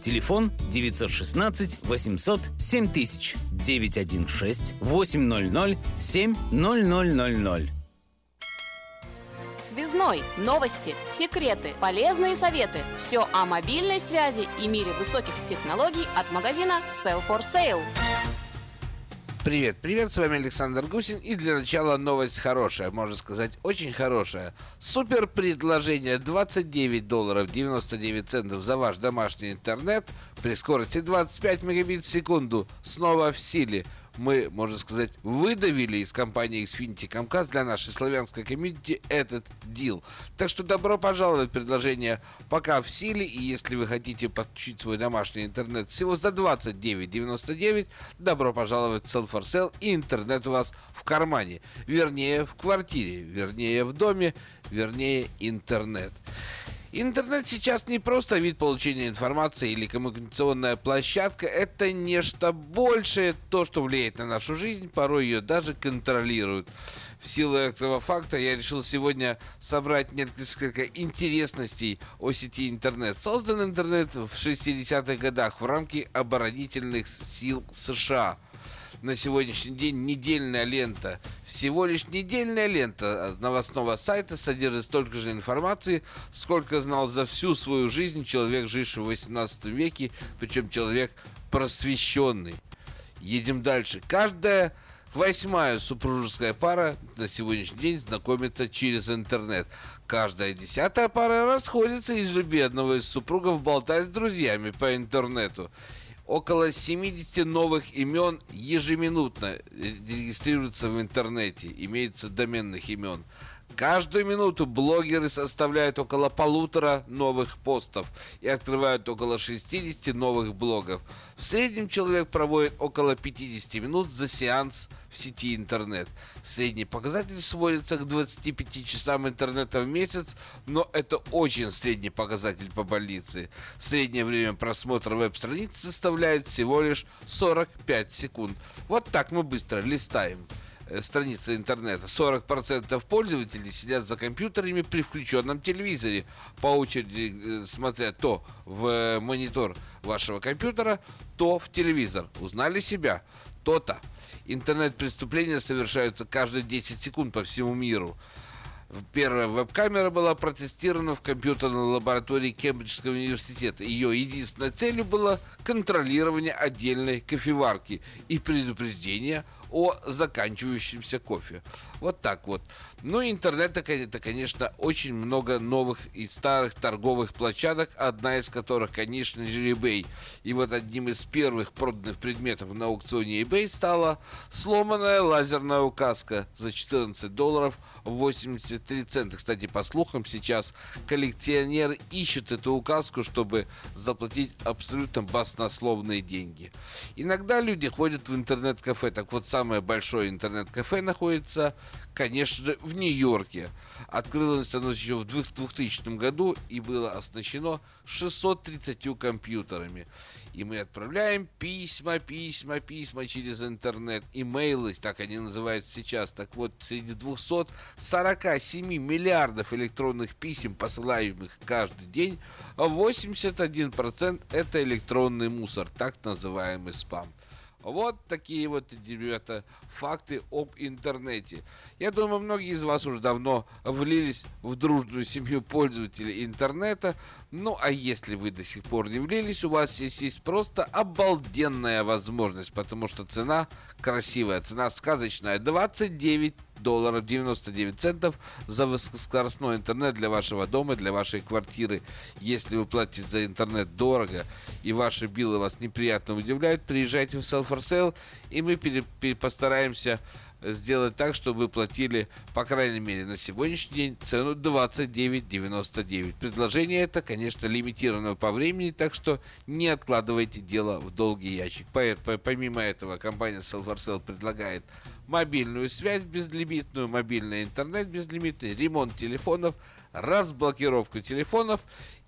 Телефон 916 800 7000 916 800 7000. Связной. Новости, секреты, полезные советы. Все о мобильной связи и мире высоких технологий от магазина Sell for Sale. Привет, привет, с вами Александр Гусин. И для начала новость хорошая, можно сказать очень хорошая. Супер предложение. 29 долларов 99 центов за ваш домашний интернет при скорости 25 мегабит в секунду. Снова в силе мы, можно сказать, выдавили из компании Xfinity Comcast для нашей славянской комьюнити этот дил. Так что добро пожаловать, предложение пока в силе, и если вы хотите подключить свой домашний интернет всего за 29.99, добро пожаловать в Sell for Sale, и интернет у вас в кармане, вернее в квартире, вернее в доме, вернее интернет. Интернет сейчас не просто вид получения информации или коммуникационная площадка, это нечто большее, то, что влияет на нашу жизнь, порой ее даже контролирует. В силу этого факта я решил сегодня собрать несколько интересностей о сети интернет. Создан интернет в 60-х годах в рамке оборонительных сил США – на сегодняшний день недельная лента. Всего лишь недельная лента новостного сайта содержит столько же информации, сколько знал за всю свою жизнь человек, живший в 18 веке, причем человек просвещенный. Едем дальше. Каждая восьмая супружеская пара на сегодняшний день знакомится через интернет. Каждая десятая пара расходится из любви одного из супругов, болтая с друзьями по интернету. Около 70 новых имен ежеминутно регистрируются в интернете, имеется доменных имен. Каждую минуту блогеры составляют около полутора новых постов и открывают около 60 новых блогов. В среднем человек проводит около 50 минут за сеанс в сети интернет. Средний показатель сводится к 25 часам интернета в месяц, но это очень средний показатель по больнице. Среднее время просмотра веб-страницы составляет всего лишь 45 секунд. Вот так мы быстро листаем. Э, страницы интернета. 40% пользователей сидят за компьютерами при включенном телевизоре, по очереди э, смотря то в э, монитор вашего компьютера, то в телевизор. Узнали себя? То-то. Интернет-преступления совершаются каждые 10 секунд по всему миру. Первая веб-камера была протестирована в компьютерной лаборатории Кембриджского университета. Ее единственной целью было контролирование отдельной кофеварки и предупреждение о заканчивающемся кофе. Вот так вот. Ну, интернет это, конечно, очень много новых и старых торговых площадок, одна из которых, конечно же, eBay. И вот одним из первых проданных предметов на аукционе eBay стала сломанная лазерная указка за 14 долларов 83 цента. Кстати, по слухам, сейчас коллекционеры ищут эту указку, чтобы заплатить абсолютно баснословные деньги. Иногда люди ходят в интернет-кафе. Так вот, сам самое большое интернет-кафе находится, конечно же, в Нью-Йорке. Открылось оно еще в 2000 году и было оснащено 630 компьютерами. И мы отправляем письма, письма, письма через интернет, имейлы, так они называются сейчас. Так вот, среди 247 миллиардов электронных писем, посылаемых каждый день, 81% это электронный мусор, так называемый спам. Вот такие вот, ребята, факты об интернете. Я думаю, многие из вас уже давно влились в дружную семью пользователей интернета. Ну, а если вы до сих пор не влились, у вас есть, есть просто обалденная возможность, потому что цена красивая, цена сказочная. 29 долларов 99 центов за высокоскоростной интернет для вашего дома, для вашей квартиры. Если вы платите за интернет дорого и ваши биллы вас неприятно удивляют, приезжайте в Sell for Sale и мы постараемся сделать так, чтобы вы платили, по крайней мере, на сегодняшний день цену 29.99. Предложение это, конечно, лимитировано по времени, так что не откладывайте дело в долгий ящик. По- по- Помимо этого, компания Sell for Sale предлагает мобильную связь безлимитную, мобильный интернет безлимитный, ремонт телефонов, разблокировку телефонов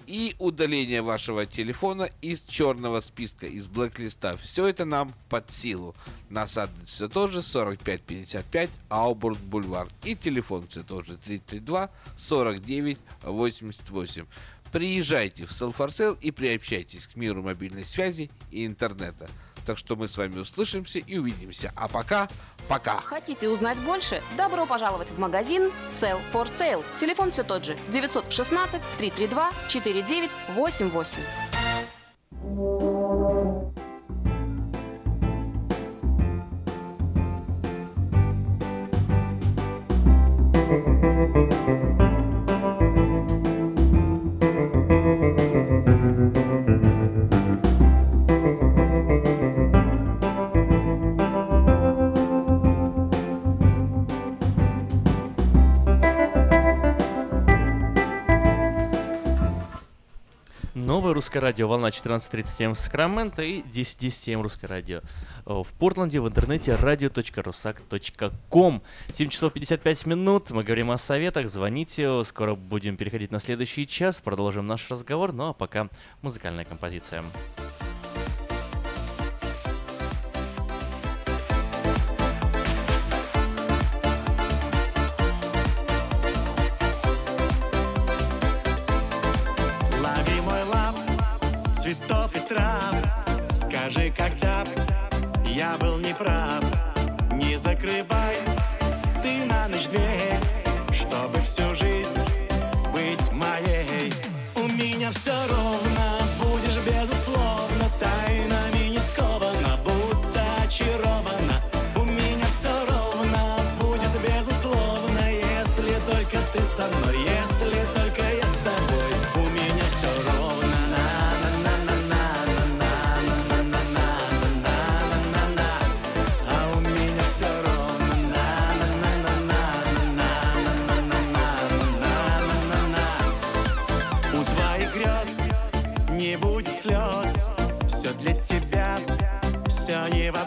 и удаление вашего телефона из черного списка, из блэк-листа. Все это нам под силу. Нас все тоже 4555 Аубург Бульвар. И телефон все тоже 332 49 88. Приезжайте в Селфорсел и приобщайтесь к миру мобильной связи и интернета. Так что мы с вами услышимся и увидимся. А пока, пока. Хотите узнать больше? Добро пожаловать в магазин Sell for Sale. Телефон все тот же 916 332 4988. Русское радио, волна 14.30 М в Сакраменто и 10.10 М русское радио. Э, В Портленде в интернете radio.rusak.com 7 часов 55 минут, мы говорим о советах, звоните, скоро будем переходить на следующий час, продолжим наш разговор, ну а пока музыкальная композиция. Скажи, когда я был неправ. Не закрывай ты на ночь дверь Чтобы всю жизнь быть моей. У меня все ровно,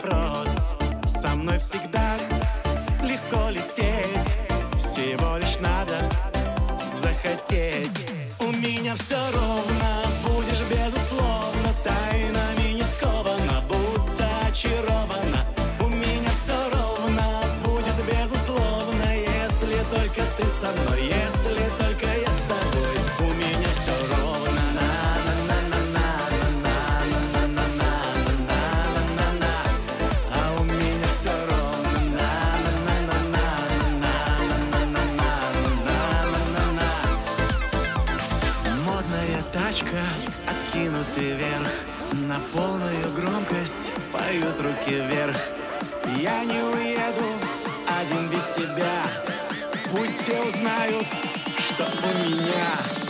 вопрос. Со мной всегда легко лететь. Всего лишь надо захотеть руки вверх. Я не уеду один без тебя. Пусть все узнают, что у меня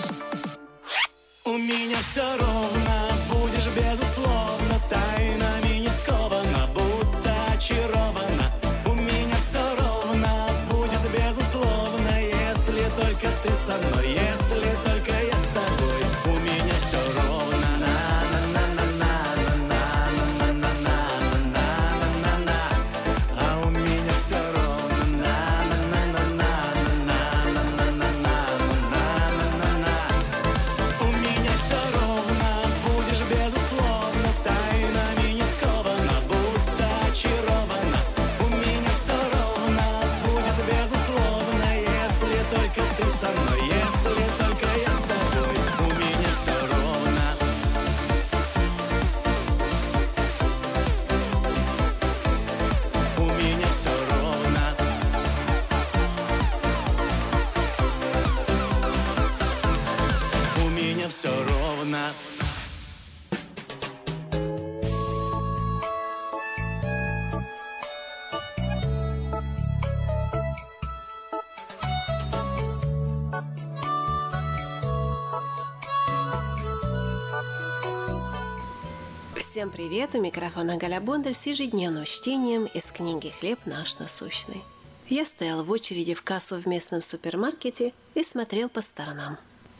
привет! У микрофона Галя Бондарь с ежедневным чтением из книги «Хлеб наш насущный». Я стоял в очереди в кассу в местном супермаркете и смотрел по сторонам.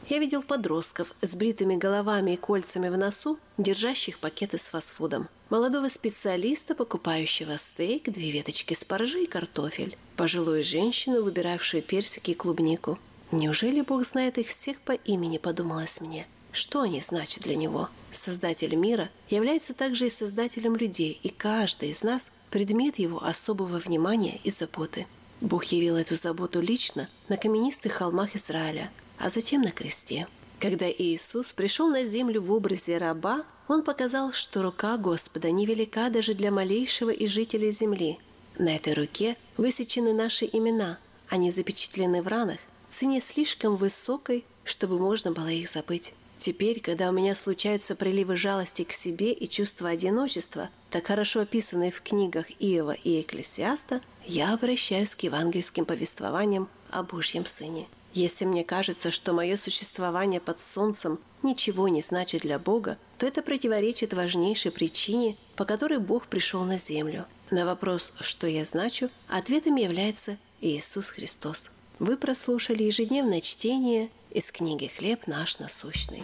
Я видел подростков с бритыми головами и кольцами в носу, держащих пакеты с фастфудом. Молодого специалиста, покупающего стейк, две веточки спаржи и картофель. Пожилую женщину, выбиравшую персики и клубнику. Неужели Бог знает их всех по имени, подумалось мне. Что они значат для Него? Создатель мира является также и создателем людей, и каждый из нас – предмет Его особого внимания и заботы. Бог явил эту заботу лично на каменистых холмах Израиля, а затем на кресте. Когда Иисус пришел на землю в образе раба, Он показал, что рука Господа невелика даже для малейшего из жителей земли. На этой руке высечены наши имена, они запечатлены в ранах, цене слишком высокой, чтобы можно было их забыть. Теперь, когда у меня случаются приливы жалости к себе и чувство одиночества, так хорошо описанные в книгах Иова и Экклесиаста, я обращаюсь к евангельским повествованиям о Божьем Сыне. Если мне кажется, что мое существование под солнцем ничего не значит для Бога, то это противоречит важнейшей причине, по которой Бог пришел на землю. На вопрос «что я значу?» ответом является Иисус Христос. Вы прослушали ежедневное чтение из книги «Хлеб наш насущный».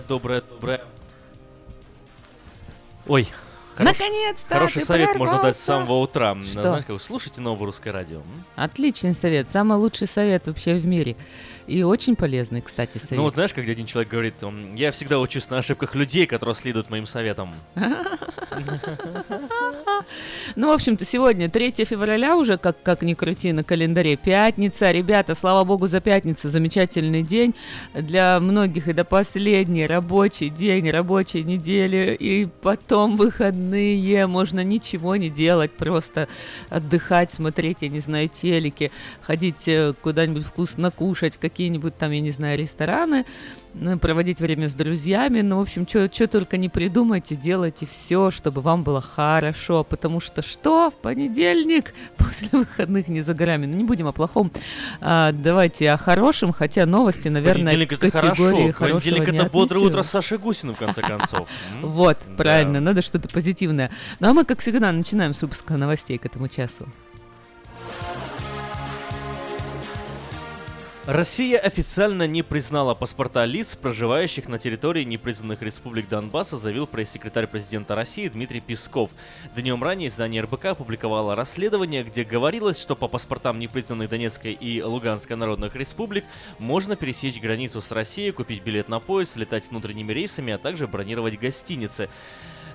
Доброе, доброе, доброе. Ой. Хорош- Наконец-то Хороший совет можно дать с прорвался. самого утра. Что? Знаешь, как, слушайте новое русское радио. Отличный совет, самый лучший совет вообще в мире. И очень полезный, кстати, совет. Ну вот знаешь, как один человек говорит, я всегда учусь на ошибках людей, которые следуют моим советам. Ну, в общем-то, сегодня 3 февраля уже, как, как ни крути, на календаре пятница. Ребята, слава богу за пятницу, замечательный день. Для многих это последний рабочий день, рабочей недели. И потом выходные, можно ничего не делать, просто отдыхать, смотреть, я не знаю, телеки, ходить э, куда-нибудь вкусно кушать, какие-нибудь там, я не знаю, рестораны, проводить время с друзьями. Ну, в общем, что только не придумайте, делайте все, чтобы вам было хорошо. Потому что что? В понедельник после выходных не за горами. Ну, не будем о плохом. А, давайте о хорошем, хотя новости, наверное, Понедельник это категории хорошо. Понедельник не это бодрое утро с Сашей Гусиным, в конце концов. Вот, правильно, надо что-то позитивное. Ну а мы, как всегда, начинаем с выпуска новостей к этому часу. Россия официально не признала паспорта лиц, проживающих на территории непризнанных республик Донбасса, заявил пресс-секретарь президента России Дмитрий Песков. Днем ранее издание РБК опубликовало расследование, где говорилось, что по паспортам непризнанных Донецкой и Луганской народных республик можно пересечь границу с Россией, купить билет на поезд, летать внутренними рейсами, а также бронировать гостиницы.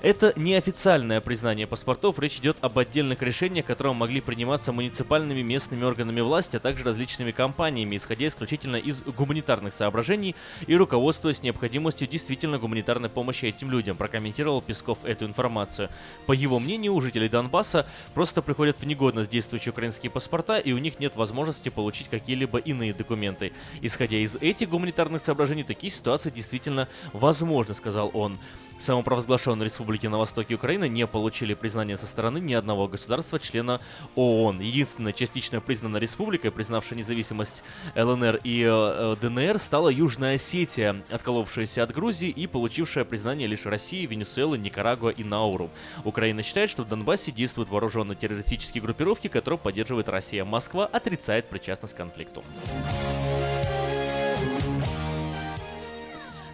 Это неофициальное признание паспортов, речь идет об отдельных решениях, которые могли приниматься муниципальными местными органами власти, а также различными компаниями, исходя исключительно из гуманитарных соображений и руководствуясь необходимостью действительно гуманитарной помощи этим людям, прокомментировал Песков эту информацию. По его мнению, у жителей Донбасса просто приходят в негодность действующие украинские паспорта, и у них нет возможности получить какие-либо иные документы. Исходя из этих гуманитарных соображений, такие ситуации действительно возможны, сказал он. Самопровозглашенные республики на востоке Украины не получили признания со стороны ни одного государства-члена ООН. Единственная частично признанная республикой, признавшая независимость ЛНР и э, э, ДНР, стала Южная Осетия, отколовшаяся от Грузии и получившая признание лишь России, Венесуэлы, Никарагуа и Науру. Украина считает, что в Донбассе действуют вооруженные террористические группировки, которые поддерживает Россия. Москва отрицает причастность к конфликту.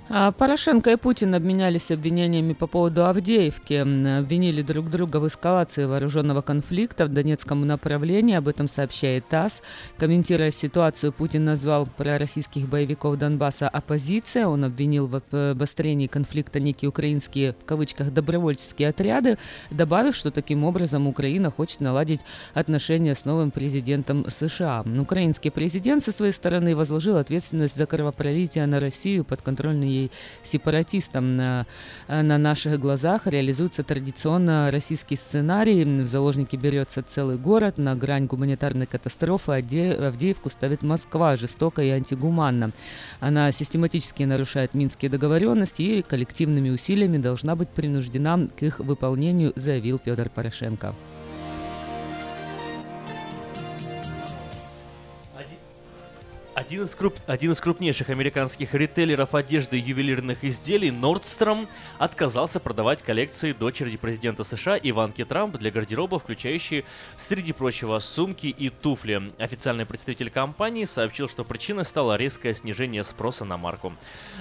Порошенко и Путин обменялись обвинениями по поводу Авдеевки. Обвинили друг друга в эскалации вооруженного конфликта в Донецком направлении. Об этом сообщает ТАСС. Комментируя ситуацию, Путин назвал пророссийских боевиков Донбасса оппозиция. Он обвинил в об- обострении конфликта некие украинские, в кавычках, добровольческие отряды, добавив, что таким образом Украина хочет наладить отношения с новым президентом США. Украинский президент со своей стороны возложил ответственность за кровопролитие на Россию подконтрольный ей сепаратистам. На, на наших глазах реализуется традиционно российский сценарий. В заложники берется целый город, на грань гуманитарной катастрофы Авде- Авдеевку ставит Москва жестоко и антигуманно. Она систематически нарушает минские договоренности и коллективными усилиями должна быть принуждена к их выполнению, заявил Петр Порошенко. Один из, круп- один из крупнейших американских ритейлеров одежды и ювелирных изделий Nordstrom отказался продавать коллекции дочери президента США Иванки Трамп для гардероба, включающие, среди прочего, сумки и туфли. Официальный представитель компании сообщил, что причиной стало резкое снижение спроса на марку.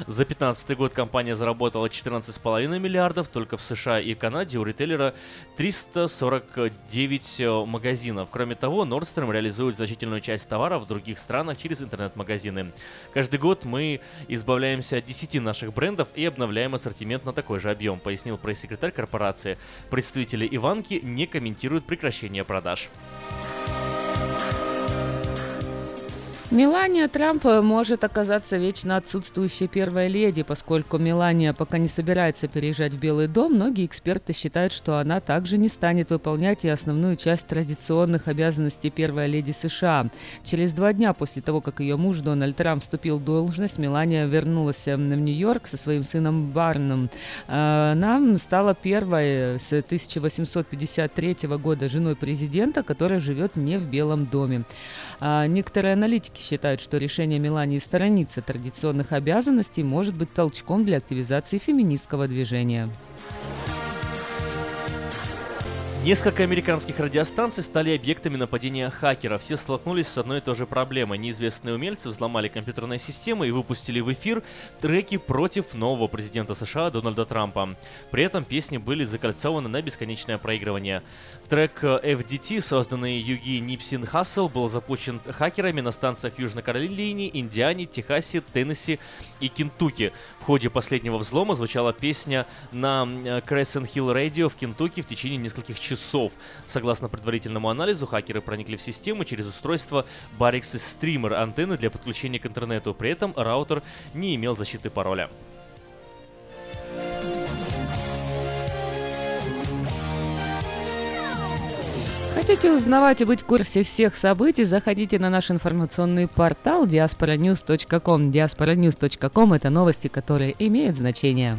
За 2015 год компания заработала 14,5 миллиардов, только в США и Канаде у ритейлера 349 э, магазинов. Кроме того, Nordstrom реализует значительную часть товаров в других странах через интернет-магазины. Каждый год мы избавляемся от 10 наших брендов и обновляем ассортимент на такой же объем, пояснил пресс-секретарь корпорации. Представители Иванки не комментируют прекращение продаж. Мелания Трамп может оказаться вечно отсутствующей первой леди, поскольку Мелания пока не собирается переезжать в Белый дом, многие эксперты считают, что она также не станет выполнять и основную часть традиционных обязанностей первой леди США. Через два дня после того, как ее муж Дональд Трамп вступил в должность, Мелания вернулась в Нью-Йорк со своим сыном Барном. Она стала первой с 1853 года женой президента, которая живет не в Белом доме. А некоторые аналитики считают, что решение Мелании сторониться традиционных обязанностей может быть толчком для активизации феминистского движения. Несколько американских радиостанций стали объектами нападения хакеров. Все столкнулись с одной и той же проблемой. Неизвестные умельцы взломали компьютерные системы и выпустили в эфир треки против нового президента США Дональда Трампа. При этом песни были закольцованы на бесконечное проигрывание. Трек FDT, созданный Юги Нипсин Хассел, был запущен хакерами на станциях Южной Каролине, Индиане, Техасе, Теннесси и Кентукки. В ходе последнего взлома звучала песня на Crescent Hill Radio в Кентукки в течение нескольких часов. Согласно предварительному анализу, хакеры проникли в систему через устройство Barix Streamer антенны для подключения к интернету. При этом раутер не имел защиты пароля. Хотите узнавать и быть в курсе всех событий, заходите на наш информационный портал diasporanews.com. diasporanews.com – это новости, которые имеют значение.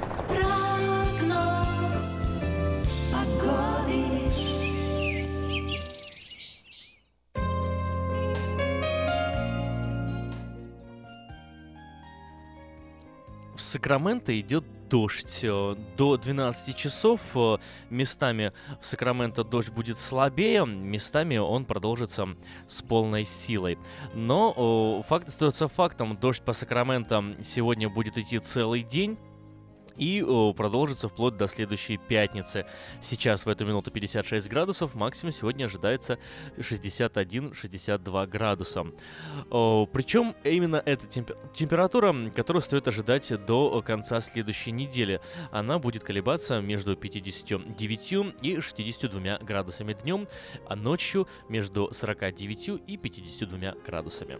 Сакраменто идет дождь. Э, До 12 часов э, местами в Сакраменто дождь будет слабее, местами он продолжится с полной силой. Но э, факт остается фактом. Дождь по Сакраменто сегодня будет идти целый день и о, продолжится вплоть до следующей пятницы. Сейчас в эту минуту 56 градусов, максимум сегодня ожидается 61-62 градуса. О, причем именно эта темпе- температура, которую стоит ожидать до конца следующей недели. Она будет колебаться между 59 и 62 градусами днем, а ночью между 49 и 52 градусами.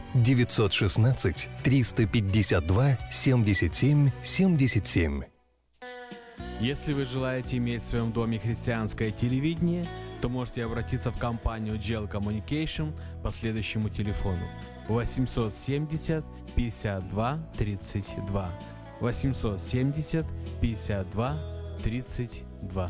916 352 77 77. Если вы желаете иметь в своем доме христианское телевидение, то можете обратиться в компанию GL Communication по следующему телефону. 870 52 32 870 52 32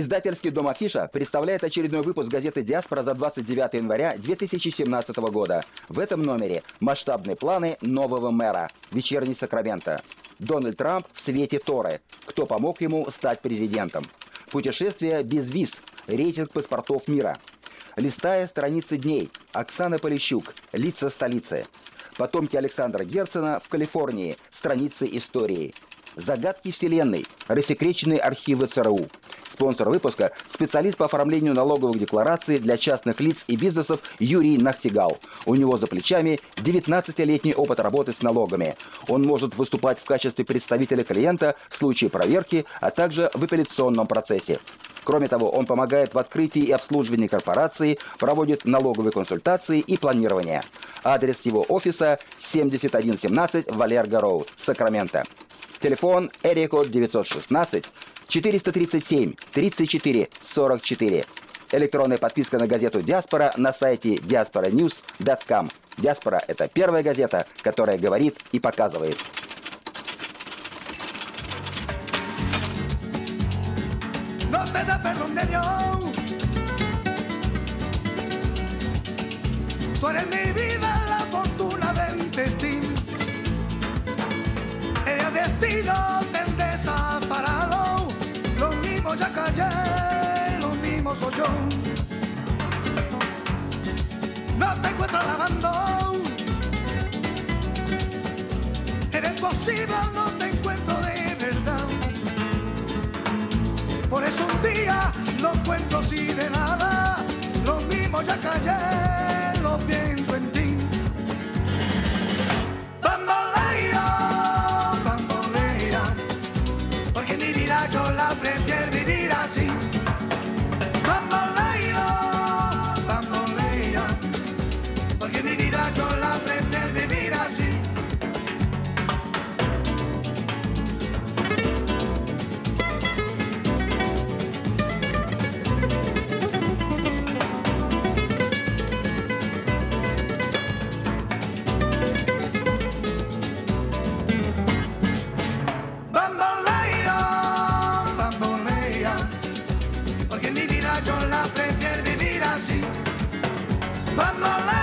Издательский дом «Афиша» представляет очередной выпуск газеты «Диаспора» за 29 января 2017 года. В этом номере масштабные планы нового мэра. Вечерний Сакраменто. Дональд Трамп в свете Торы. Кто помог ему стать президентом? Путешествие без виз. Рейтинг паспортов мира. Листая страницы дней. Оксана Полищук. Лица столицы. Потомки Александра Герцена в Калифорнии. Страницы истории. Загадки Вселенной. Рассекреченные архивы ЦРУ. Спонсор выпуска – специалист по оформлению налоговых деклараций для частных лиц и бизнесов Юрий Нахтигал. У него за плечами 19-летний опыт работы с налогами. Он может выступать в качестве представителя клиента в случае проверки, а также в апелляционном процессе. Кроме того, он помогает в открытии и обслуживании корпорации, проводит налоговые консультации и планирование. Адрес его офиса 7117 Валерго Роуд, Сакраменто. Телефон Эрикод 916 437 34 44. Электронная подписка на газету «Диаспора» на сайте diasporanews.com. «Диаспора» — это первая газета, которая говорит и показывает. Tú eres mi vida, la fortuna del destino. El destino soy yo. No te encuentro lavando. Eres posible, no te encuentro de verdad. Por eso un día no cuento así de nada. Lo mismo ya callé, lo pienso en ti. Bambolea, bambolea, porque mi vida yo la prefiero but my.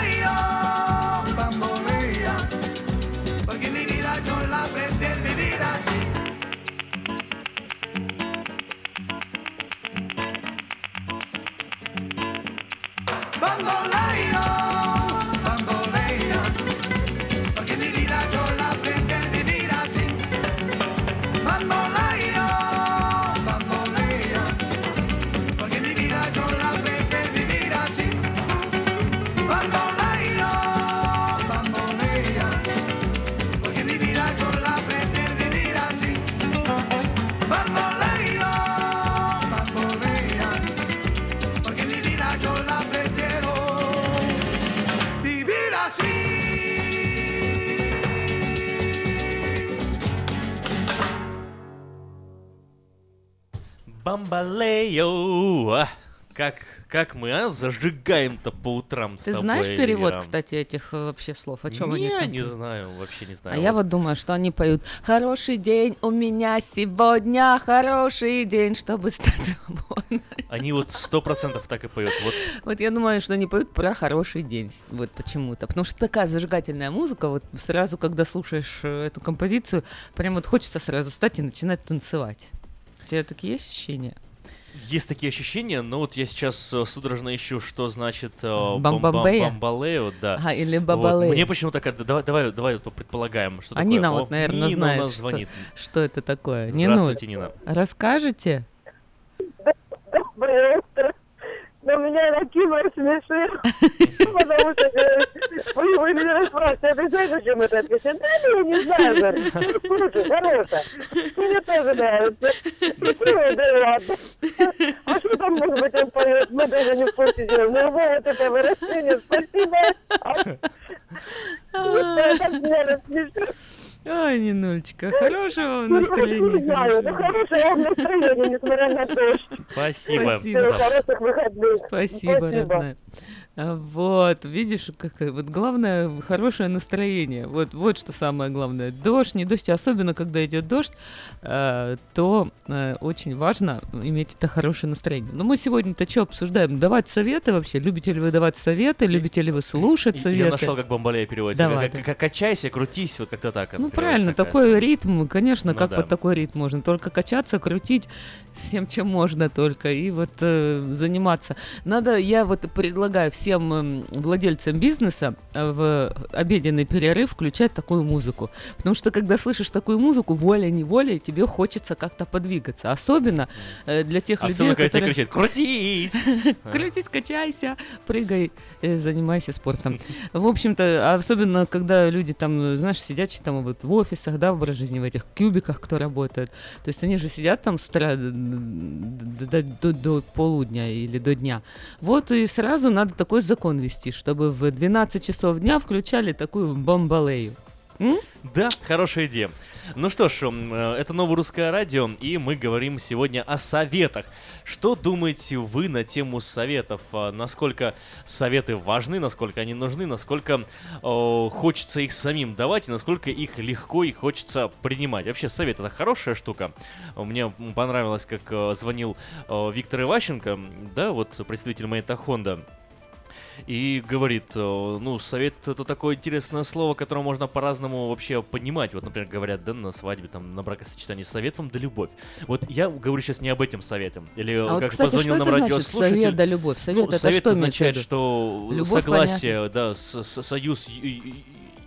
Бамбалео! А, как, как мы, а, зажигаем-то по утрам с Ты тобой, знаешь перевод, Эльвира? кстати, этих э, вообще слов? О чем не, они там? не знаю, вообще не знаю. А я вот думаю, что они поют «Хороший день у меня сегодня, хороший день, чтобы стать свободной». Они вот сто процентов так и поют. Вот Вот я думаю, что они поют про хороший день, вот почему-то. Потому что такая зажигательная музыка, вот сразу, когда слушаешь э, эту композицию, прям вот хочется сразу стать и начинать танцевать. У тебя такие есть ощущения? есть такие ощущения, но вот я сейчас э, судорожно ищу, что значит э, Бамбамбея? бамбалео, да. Ага, или Вот. бабалея. Мне почему-то так, давай, давай, давай вот предполагаем, что А такое. Нина вот, наверное, Нина знает, у нас что, звонит. что это такое. Здравствуйте, Нинуль, Нина. Расскажете? Доброе утро. Но меня Ракима смешил, потому что э, вы, вы меня спрашиваете, а ты знаешь, о чем это песня? Да, ну, не знаю, говорит. Слушай, хорошая. Мне тоже нравится. Ну, да ладно. А что там, может быть, он поет? Мы даже не в курсе делаем. Ну, вот это выражение, спасибо. Вот это меня рассмешил. Ой, Нинульчика, хорошего Ну, настроения. Не знаю, ну, хорошее вам настроение, несмотря на дождь. Спасибо. Всего хороших выходных. Спасибо, родная. А, Вот, видишь, какое вот главное хорошее настроение. Вот, вот что самое главное. Дождь, не дождь, особенно когда идет дождь, э, то э, очень важно иметь это хорошее настроение. Но мы сегодня-то что обсуждаем? Давать советы вообще? Любите ли вы давать советы? Любите ли вы слушать советы? Я нашел, как бомбалея переводится. Давай, Как- как- Качайся, крутись, вот как-то так. Ну правильно, такой ритм, конечно, Ну как да. под такой ритм можно? Только качаться, крутить всем, чем можно только, и вот э, заниматься. Надо, я вот предлагаю всем эм, владельцам бизнеса э, в обеденный перерыв включать такую музыку. Потому что, когда слышишь такую музыку, волей-неволей тебе хочется как-то подвигаться. Особенно э, для тех Особенно, людей, когда которые... кричат «Крутись!» Крутись, качайся, прыгай, э, занимайся спортом. В общем-то, особенно, когда люди там, знаешь, сидят там вот в офисах, да, в жизни, в этих кубиках, кто работает. То есть они же сидят там с утра д- д- д- до, до полудня или до дня. Вот и сразу надо такой закон вести, чтобы в 12 часов дня включали такую бомбалею. М? Да, хорошая идея. Ну что ж, э, это новое русское радио, и мы говорим сегодня о советах. Что думаете вы на тему советов? А, Насколько советы важны, насколько они нужны, насколько э, хочется их самим давать, и насколько их легко и хочется принимать? Вообще, совет это хорошая штука. Мне понравилось, как э, звонил э, Виктор Иващенко, да, вот представитель Мэйта Хонда. И говорит, э, ну, совет это такое интересное слово, которое можно по-разному вообще понимать. Вот, например, говорят, да, на свадьбе, там, на бракосочетании, совет вам да любовь. Вот я говорю сейчас не об этом совете. Или А вот, как кстати, позвонил что нам радиослушатель. совет да любовь? Совет ну, это совет что означает, что Любовь, согласие, да, с- с- союз,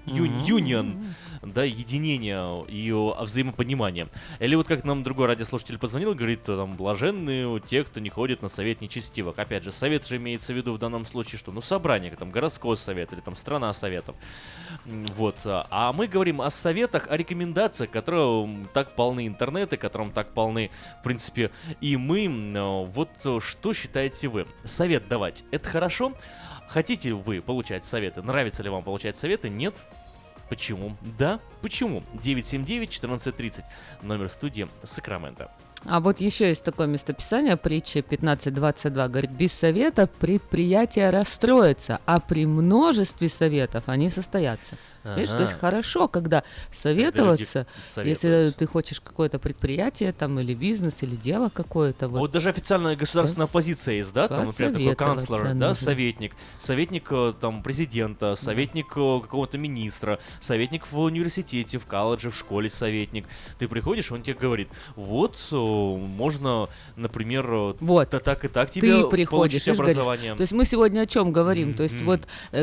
юнион, да, единение и о, взаимопонимание. Или вот как нам другой радиослушатель позвонил, говорит, там, блаженные те, кто не ходит на совет нечестивых. Опять же, совет же имеется в виду в данном случае, что, ну, собрание, там, городской совет или там страна советов. Вот. а а мы говорим о советах, о рекомендациях, которые так полны интернеты, которым так полны, в принципе, и мы. Э, Вот что считаете вы? Совет давать – это хорошо? Хотите вы получать советы? Нравится ли вам получать советы? Нет? Почему? Да? Почему? 979-1430. Номер студии Сакраменто. А вот еще есть такое местописание, притча 15.22, говорит, без совета предприятие расстроится, а при множестве советов они состоятся. Видишь, то есть хорошо, когда советоваться, если ты хочешь какое-то предприятие там или бизнес, или дело какое-то. Вот. Вот даже официальная государственная позиция есть, да, там, например, такой канцлер, да, советник, советник э, там президента, советник э, какого-то министра, советник в университете, в колледже, в школе советник. Ты приходишь, он тебе говорит, вот э, можно, например, Вот. та- так и так тебе ты приходишь, получить видишь, говоришь. образование. То есть мы сегодня о чем говорим? То есть вот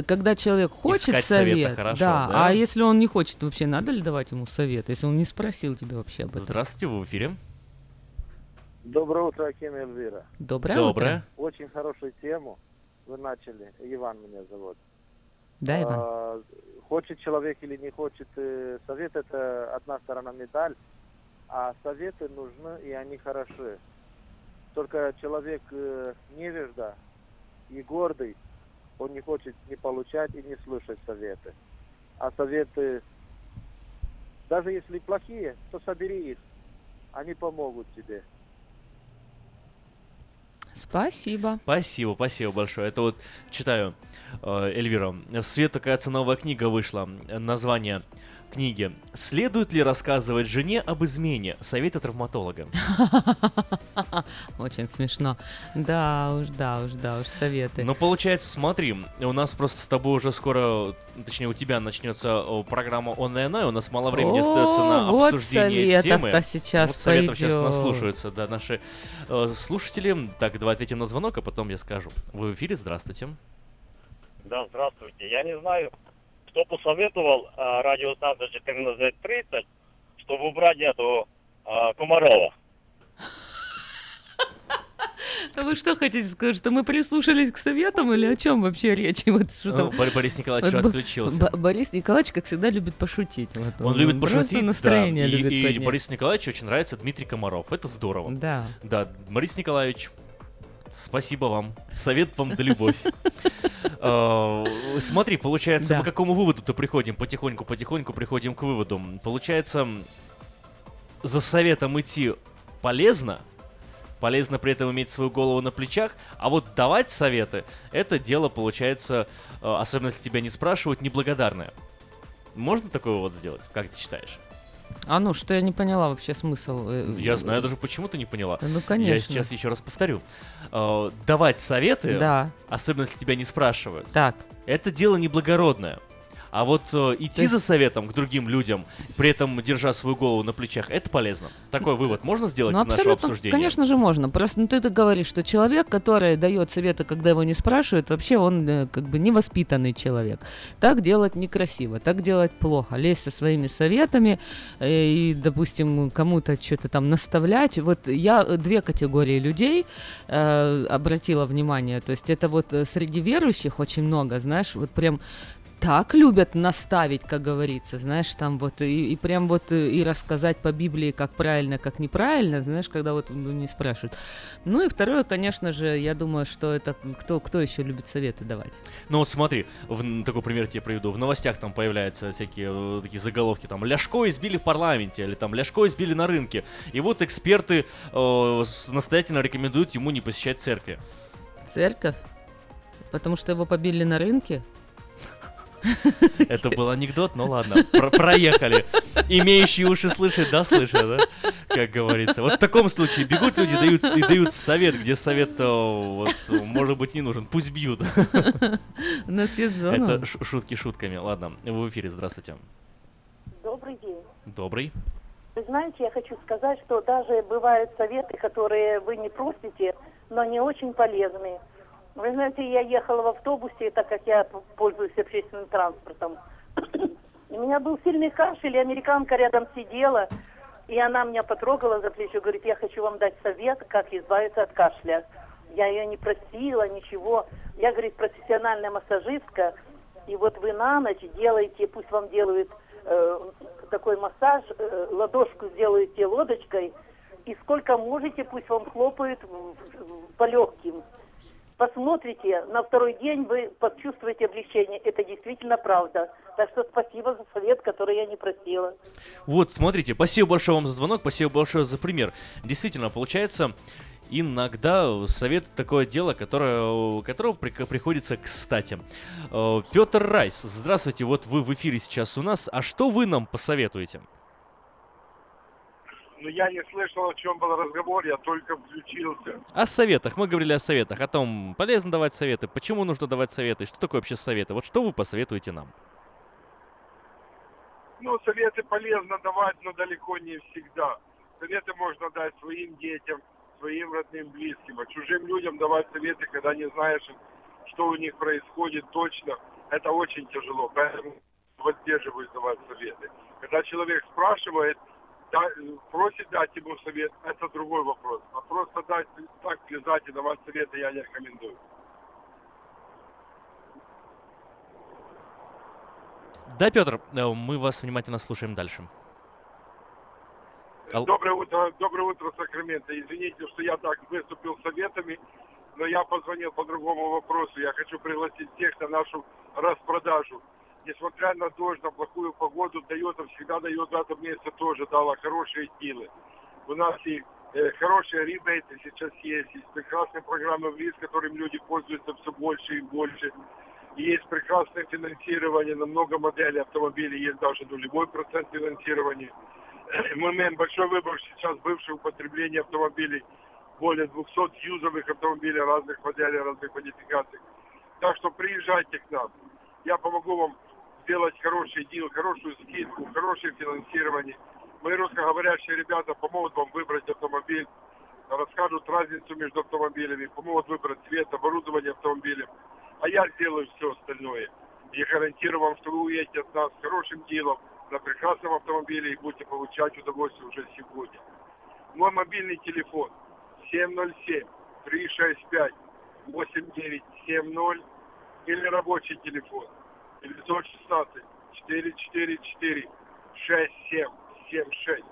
когда человек хочет Искать совета совет, хорошо, да, да? А если он не хочет, вообще надо ли давать ему совет, если он не спросил тебя вообще об этом? Здравствуйте, вы в эфире. Доброе утро, Аким и Эльвира. Доброе, Доброе. утро. Очень хорошую тему вы начали. Иван меня зовут. Да, Иван? А, хочет человек или не хочет, э, совет это одна сторона медаль, а советы нужны и они хороши. Только человек э, невежда и гордый, он не хочет не получать и не слушать советы. А советы, даже если плохие, то собери их, они помогут тебе. Спасибо. Спасибо, спасибо большое. Это вот читаю, э, Эльвира. В свет такая новая книга вышла. Название книги «Следует ли рассказывать жене об измене? Советы травматолога». Очень смешно. Да уж, да уж, да уж, советы. Ну, получается, смотри, у нас просто с тобой уже скоро, точнее, у тебя начнется программа онлайн, у нас мало времени остается на вот обсуждение темы. советов-то сейчас вот советов сейчас пойдет. наслушаются, да, наши э, слушатели. Так, давай ответим на звонок, а потом я скажу. Вы в эфире, здравствуйте. Да, здравствуйте. Я не знаю, кто посоветовал а, радиостанцию 1430, чтобы убрать эту а, Комарова. А вы что хотите сказать, что мы прислушались к советам или о чем вообще речь? Вот что Ну, там- Бор- Борис Николаевич Вот отключился. Бо- Борис Николаевич, как всегда, любит пошутить. Вот Он любит просто пошутить, настроение да. И- любит и, поднять. Борису Николаевичу очень нравится Дмитрий Комаров. Это здорово. Да. Да, Борис Николаевич, спасибо вам. Совет вам да любовь. Э, Смотри, получается, мы к какому выводу-то приходим? Потихоньку-потихоньку приходим к выводу. Получается, за советом идти полезно, полезно при этом иметь свою голову на плечах, а вот давать советы, это дело получается, э, особенно если тебя не спрашивают, неблагодарное. Можно такое вот сделать? Как ты считаешь? А ну, что я не поняла вообще смысл. э, Я знаю даже, почему ты не поняла. Ну, Я конечно. сейчас еще раз повторю. Э, Давать советы, Да. особенно если тебя не спрашивают, Так. это дело неблагородное. А вот э, идти есть- за советом к другим людям, при этом держа свою голову на плечах, это полезно. Такой вывод можно сделать Ну, из нашего обсуждения? конечно же, можно. Просто ну, ты говоришь, что человек, который дает советы, когда его не спрашивают, вообще он э, как бы невоспитанный человек. Так делать некрасиво, так делать плохо. Лезть со своими советами э, и, допустим, кому-то что-то там наставлять. Вот я э, две категории людей э, обратила внимание. То есть это вот э, среди верующих очень много, знаешь, вот прям так любят наставить, как говорится, знаешь, там вот и, и прям вот э, и рассказать по Библии, как правильно, как неправильно, знаешь, когда вот ну, не спрашивают. Ну и второе, конечно же, я думаю, что это кто, кто еще любит советы давать. Ну вот смотри, в, такой пример тебе приведу. В новостях там появляются всякие э, такие заголовки, там Ляшко избили в парламенте, или там Ляшко избили на рынке. И вот эксперты э, настоятельно рекомендуют ему не посещать церкви. Церковь? Потому что его побили на рынке? Это был анекдот, ну ладно, про- проехали. Имеющие уши слышат, да, слышат, да? Как говорится. Вот в таком случае бегут люди дают, и дают совет, где совет, вот, может быть, не нужен. Пусть бьют. У нас есть звонок. Это шутки шутками. Ладно, вы в эфире, здравствуйте. Добрый день. Добрый. Вы знаете, я хочу сказать, что даже бывают советы, которые вы не просите, но они очень полезные. Вы знаете, я ехала в автобусе, так как я пользуюсь общественным транспортом. У меня был сильный кашель, и американка рядом сидела, и она меня потрогала за плечо, говорит, я хочу вам дать совет, как избавиться от кашля. Я ее не просила, ничего. Я, говорит, профессиональная массажистка, и вот вы на ночь делаете, пусть вам делают э, такой массаж, э, ладошку сделаете лодочкой, и сколько можете, пусть вам хлопают по легким. Посмотрите, на второй день вы почувствуете облегчение. Это действительно правда. Так что спасибо за совет, который я не просила. Вот, смотрите, спасибо большое вам за звонок, спасибо большое за пример. Действительно, получается, иногда совет такое дело, которое, которого при- приходится кстати. Э, Петр Райс, здравствуйте, вот вы в эфире сейчас у нас, а что вы нам посоветуете? Ну, я не слышал, о чем был разговор, я только включился. О советах, мы говорили о советах, о том, полезно давать советы, почему нужно давать советы, что такое вообще советы, вот что вы посоветуете нам? Ну, советы полезно давать, но далеко не всегда. Советы можно дать своим детям, своим родным, близким, а чужим людям давать советы, когда не знаешь, что у них происходит точно, это очень тяжело, поэтому воздерживаюсь давать советы. Когда человек спрашивает, да- просит дать ему совет, это другой вопрос. А просто дать, так влезать и давать советы я не рекомендую. Да, Петр, э, мы вас внимательно слушаем дальше. Ал- Доброе утро, доброе утро, Сакраменто. Извините, что я так выступил советами, но я позвонил по другому вопросу. Я хочу пригласить всех на нашу распродажу. Несмотря на дождь, на плохую погоду, Toyota всегда дает в этом тоже дала хорошие дилы. У нас и э, хорошие ребейты сейчас есть, есть прекрасные программы в ЛИС, которым люди пользуются все больше и больше. И есть прекрасное финансирование на много моделей автомобилей, есть даже нулевой процент финансирования. Мы имеем большой выбор сейчас бывшего употребления автомобилей, более 200 юзовых автомобилей разных моделей, разных модификаций. Так что приезжайте к нам. Я помогу вам сделать хороший дел, хорошую скидку, хорошее финансирование. Мои русскоговорящие ребята помогут вам выбрать автомобиль, расскажут разницу между автомобилями, помогут выбрать цвет, оборудование автомобиля. А я сделаю все остальное. И гарантирую вам, что вы уедете от нас с хорошим делом, на прекрасном автомобиле и будете получать удовольствие уже сегодня. Мой мобильный телефон 707-365-8970 или рабочий телефон 916-444-6776.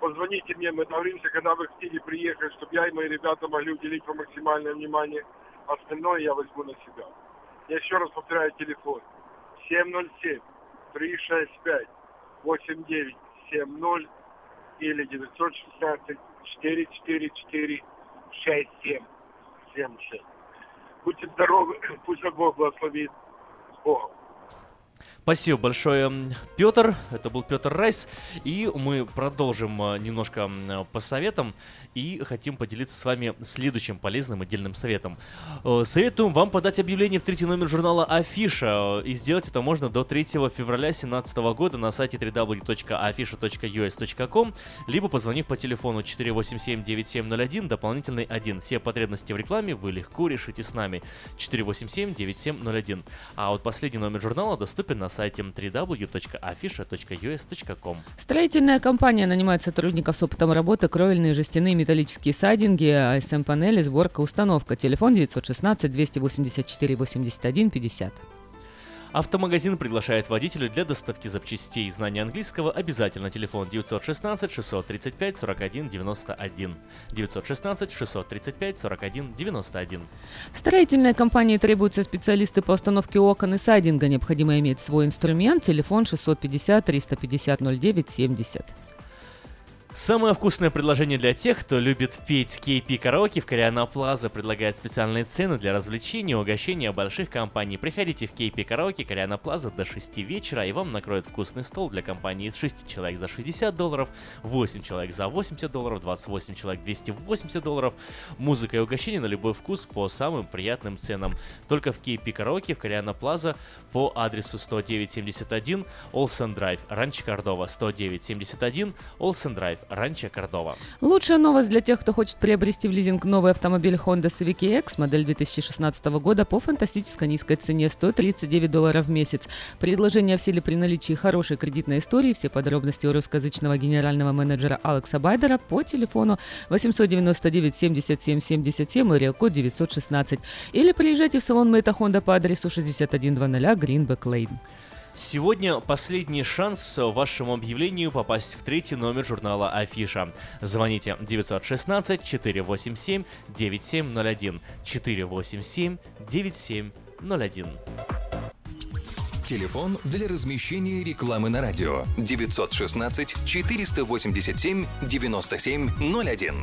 Позвоните мне, мы договоримся, когда вы хотите приехать, чтобы я и мои ребята могли уделить вам максимальное внимание. Остальное я возьму на себя. Я еще раз повторяю телефон. 707 365 8970 или 916 444 6-7, 70. Будьте здоровы, пусть Бог благословит. С Богом. Спасибо большое, Петр. Это был Петр Райс. И мы продолжим а, немножко м, по советам. И хотим поделиться с вами следующим полезным отдельным советом. Э, Советуем вам подать объявление в третий номер журнала Афиша. И сделать это можно до 3 февраля 2017 года на сайте www.afisha.us.com либо позвонив по телефону 487-9701, дополнительный 1. Все потребности в рекламе вы легко решите с нами. 487-9701. А вот последний номер журнала доступен на сайте www.afisha.us.com. Строительная компания нанимает сотрудников с опытом работы, кровельные, жестяные, металлические сайдинги, ASM-панели, сборка, установка. Телефон 916 284 81 50. Автомагазин приглашает водителя для доставки запчастей. Знание английского обязательно. Телефон 916 635 41 91. 916 635 41 91. Строительной компании требуются специалисты по установке окон и сайдинга. Необходимо иметь свой инструмент. Телефон 650 350 09 70. Самое вкусное предложение для тех, кто любит петь KP караоке в Кориана Плаза предлагает специальные цены для развлечений и угощения больших компаний. Приходите в KP караоке Кориана Плаза до 6 вечера, и вам накроют вкусный стол для компании из 6 человек за 60 долларов, 8 человек за 80 долларов, 28 человек 280 долларов. Музыка и угощение на любой вкус по самым приятным ценам. Только в KP караоке в Кориана Плаза по адресу 10971 Олсен Драйв, Ранчо Кордова, 10971 Олсен Драйв, Ранчо Кордова. Лучшая новость для тех, кто хочет приобрести в лизинг новый автомобиль Honda Civic EX, модель 2016 года по фантастически низкой цене 139 долларов в месяц. Предложение в силе при наличии хорошей кредитной истории. Все подробности у русскоязычного генерального менеджера Алекса Байдера по телефону 899 77 77 и код 916. Или приезжайте в салон Мэйта Honda по адресу 6100 Greenback Lane. Сегодня последний шанс вашему объявлению попасть в третий номер журнала Афиша. Звоните 916 487 9701 487 9701. Телефон для размещения рекламы на радио 916 487 9701.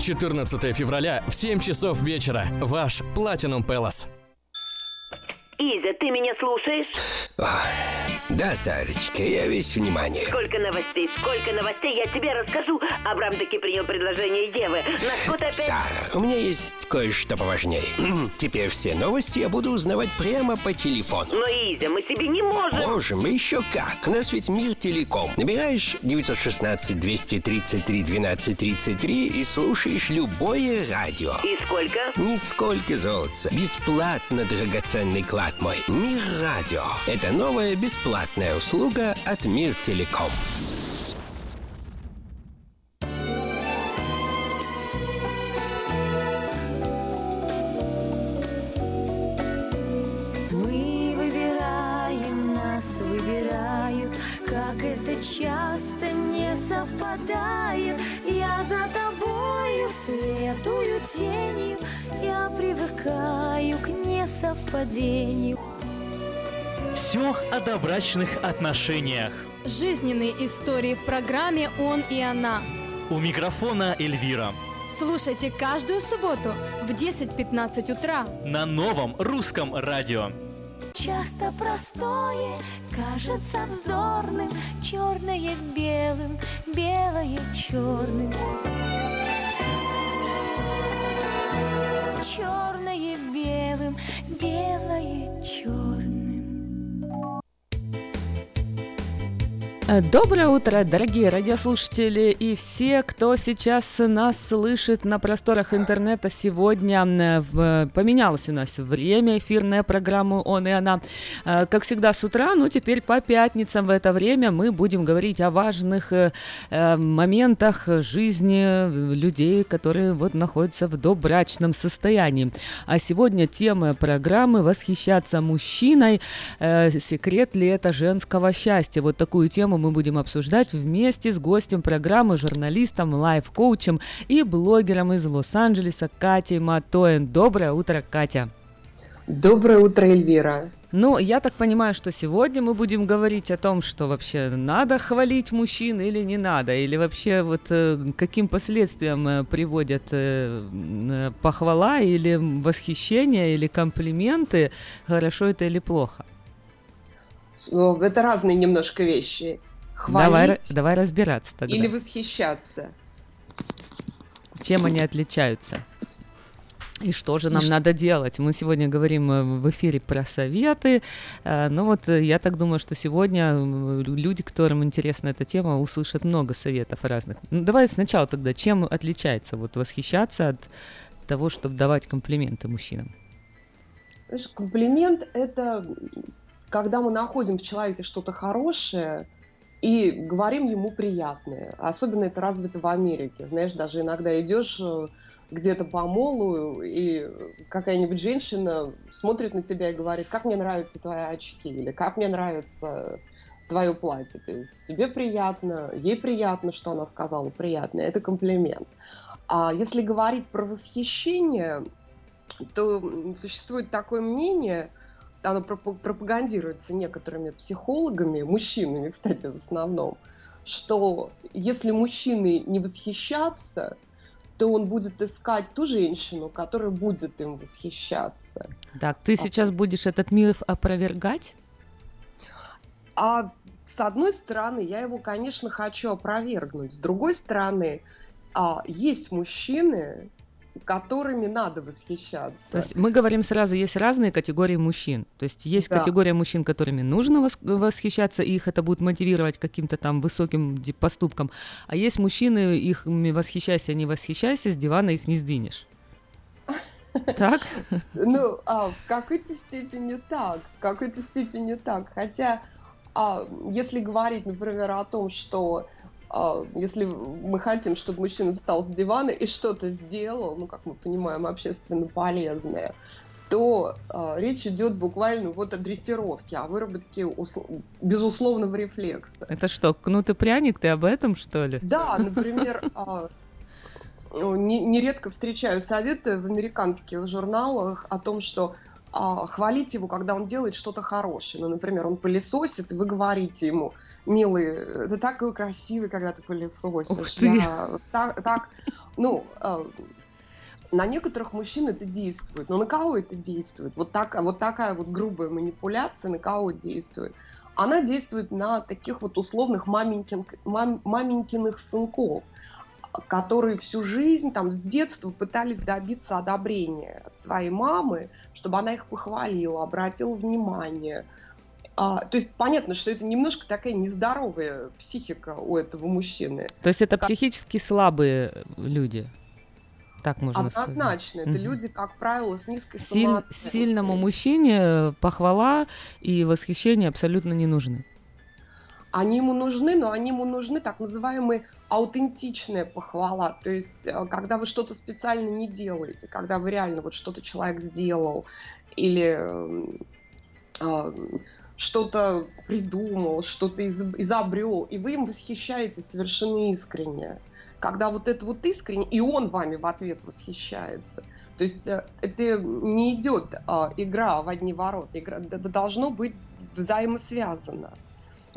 14 февраля в 7 часов вечера. Ваш Platinum Palace. Изя, ты меня слушаешь? Ах, Да, Сарочка, я весь внимание. Сколько новостей, сколько новостей, я тебе расскажу. Абрам таки принял предложение Евы. Нас вот опять... Сара, у меня есть кое-что поважнее. Теперь все новости я буду узнавать прямо по телефону. Но, Изя, мы себе не можем. Можем, еще как. У нас ведь мир телеком. Набираешь 916-233-1233 и слушаешь любое радио. И сколько? Нисколько золотца. Бесплатно, драгоценный клад мой. Мир радио. Это новая бесплатная услуга от Мир Телеком. О добрачных отношениях. Жизненные истории в программе «Он и она». У микрофона Эльвира. Слушайте каждую субботу в 10.15 утра. На новом русском радио. Часто простое кажется вздорным, черное белым, белое черным. Черное белым, белое черным. Доброе утро, дорогие радиослушатели и все, кто сейчас нас слышит на просторах интернета. Сегодня поменялось у нас время эфирная программа «Он и она». Э, Как всегда с утра, ну теперь по пятницам в это время мы будем говорить о важных э, э, моментах жизни людей, которые вот находятся в добрачном состоянии. А сегодня тема программы «Восхищаться мужчиной. Секрет ли это женского счастья?» Вот такую тему мы будем обсуждать вместе с гостем программы, журналистом, лайф-коучем и блогером из Лос-Анджелеса Катей Матоен. Доброе утро, Катя. Доброе утро, Эльвира. Ну, я так понимаю, что сегодня мы будем говорить о том, что вообще надо хвалить мужчин или не надо, или вообще вот э, каким последствиям э, приводят э, э, похвала или восхищение или комплименты, хорошо это или плохо. Это разные немножко вещи. Давай, Хвалить ра- давай разбираться тогда. или восхищаться. Чем они отличаются? И что же нам надо делать? Мы сегодня говорим э, в эфире про советы. э, Ну вот э, я так думаю, что сегодня люди, которым интересна эта тема, услышат много советов разных. Ну давай сначала тогда, чем отличается вот восхищаться от того, чтобы давать комплименты мужчинам? Знаешь, комплимент – это когда мы находим в человеке что-то хорошее и говорим ему приятное. Особенно это развито в Америке. Знаешь, даже иногда идешь э, где-то по молу, и какая-нибудь женщина смотрит на тебя и говорит, как мне нравятся твои очки, или как мне нравится твое платье. То есть тебе приятно, ей приятно, что она сказала приятно. Это комплимент. А если говорить про восхищение, то существует такое мнение, оно пропа- пропагандируется некоторыми психологами, мужчинами, кстати, в основном, что если мужчины не восхищаться, то он будет искать ту женщину, которая будет им восхищаться. Так, ты сейчас будешь этот миф опровергать? А с одной стороны, я его, конечно, хочу опровергнуть. С другой стороны, а, есть мужчины, которыми надо восхищаться. То есть мы говорим сразу, есть разные категории мужчин. То есть есть Да. категория мужчин, которыми нужно вос- восхищаться, и их это будет мотивировать каким-то там высоким поступком. А есть мужчины, их восхищайся, не восхищайся, с дивана их не сдвинешь. Так? Ну, а, в какой-то степени так, в какой-то степени так. Хотя, а, если говорить, например, о том, что если мы хотим, чтобы мужчина встал с дивана и что-то сделал, ну, как мы понимаем, общественно полезное, то а, речь идет буквально вот о дрессировке, о выработке усл- безусловного рефлекса. Это что, кнут и пряник, ты об этом, что ли? Да, например, а, не- нередко встречаю советы в американских журналах о том, что а, хвалить его, когда он делает что-то хорошее. Ну, например, он пылесосит, и вы говорите ему, милый, ты такой красивый, когда ты пылесосишь. ты. Я так, так, ну, а, на некоторых мужчин это действует, но на кого это действует? Вот, так, вот такая вот грубая манипуляция на кого действует? она действует на таких вот условных маменькин, мам, маменькиных сынков, которые всю жизнь, там, с детства пытались добиться одобрения от своей мамы, чтобы она их похвалила, обратила внимание. А, то есть понятно, что это немножко такая нездоровая психика у этого мужчины. То есть это как... психически слабые люди? Так можно Однозначно. сказать. Это угу. люди, как правило, с низкой Силь, самооценкой. Сильному мужчине похвала и восхищение абсолютно не нужны. Они ему нужны, но они ему нужны так называемые аутентичная похвала. То есть, э, когда вы что-то специально не делаете, когда вы реально вот что-то человек сделал или э, что-то придумал, что-то изобрел, и вы им восхищаетесь совершенно искренне когда вот это вот искренне, и он вами в ответ восхищается. То есть э, это не идет а, игра в одни ворота, игра, это должно быть взаимосвязано.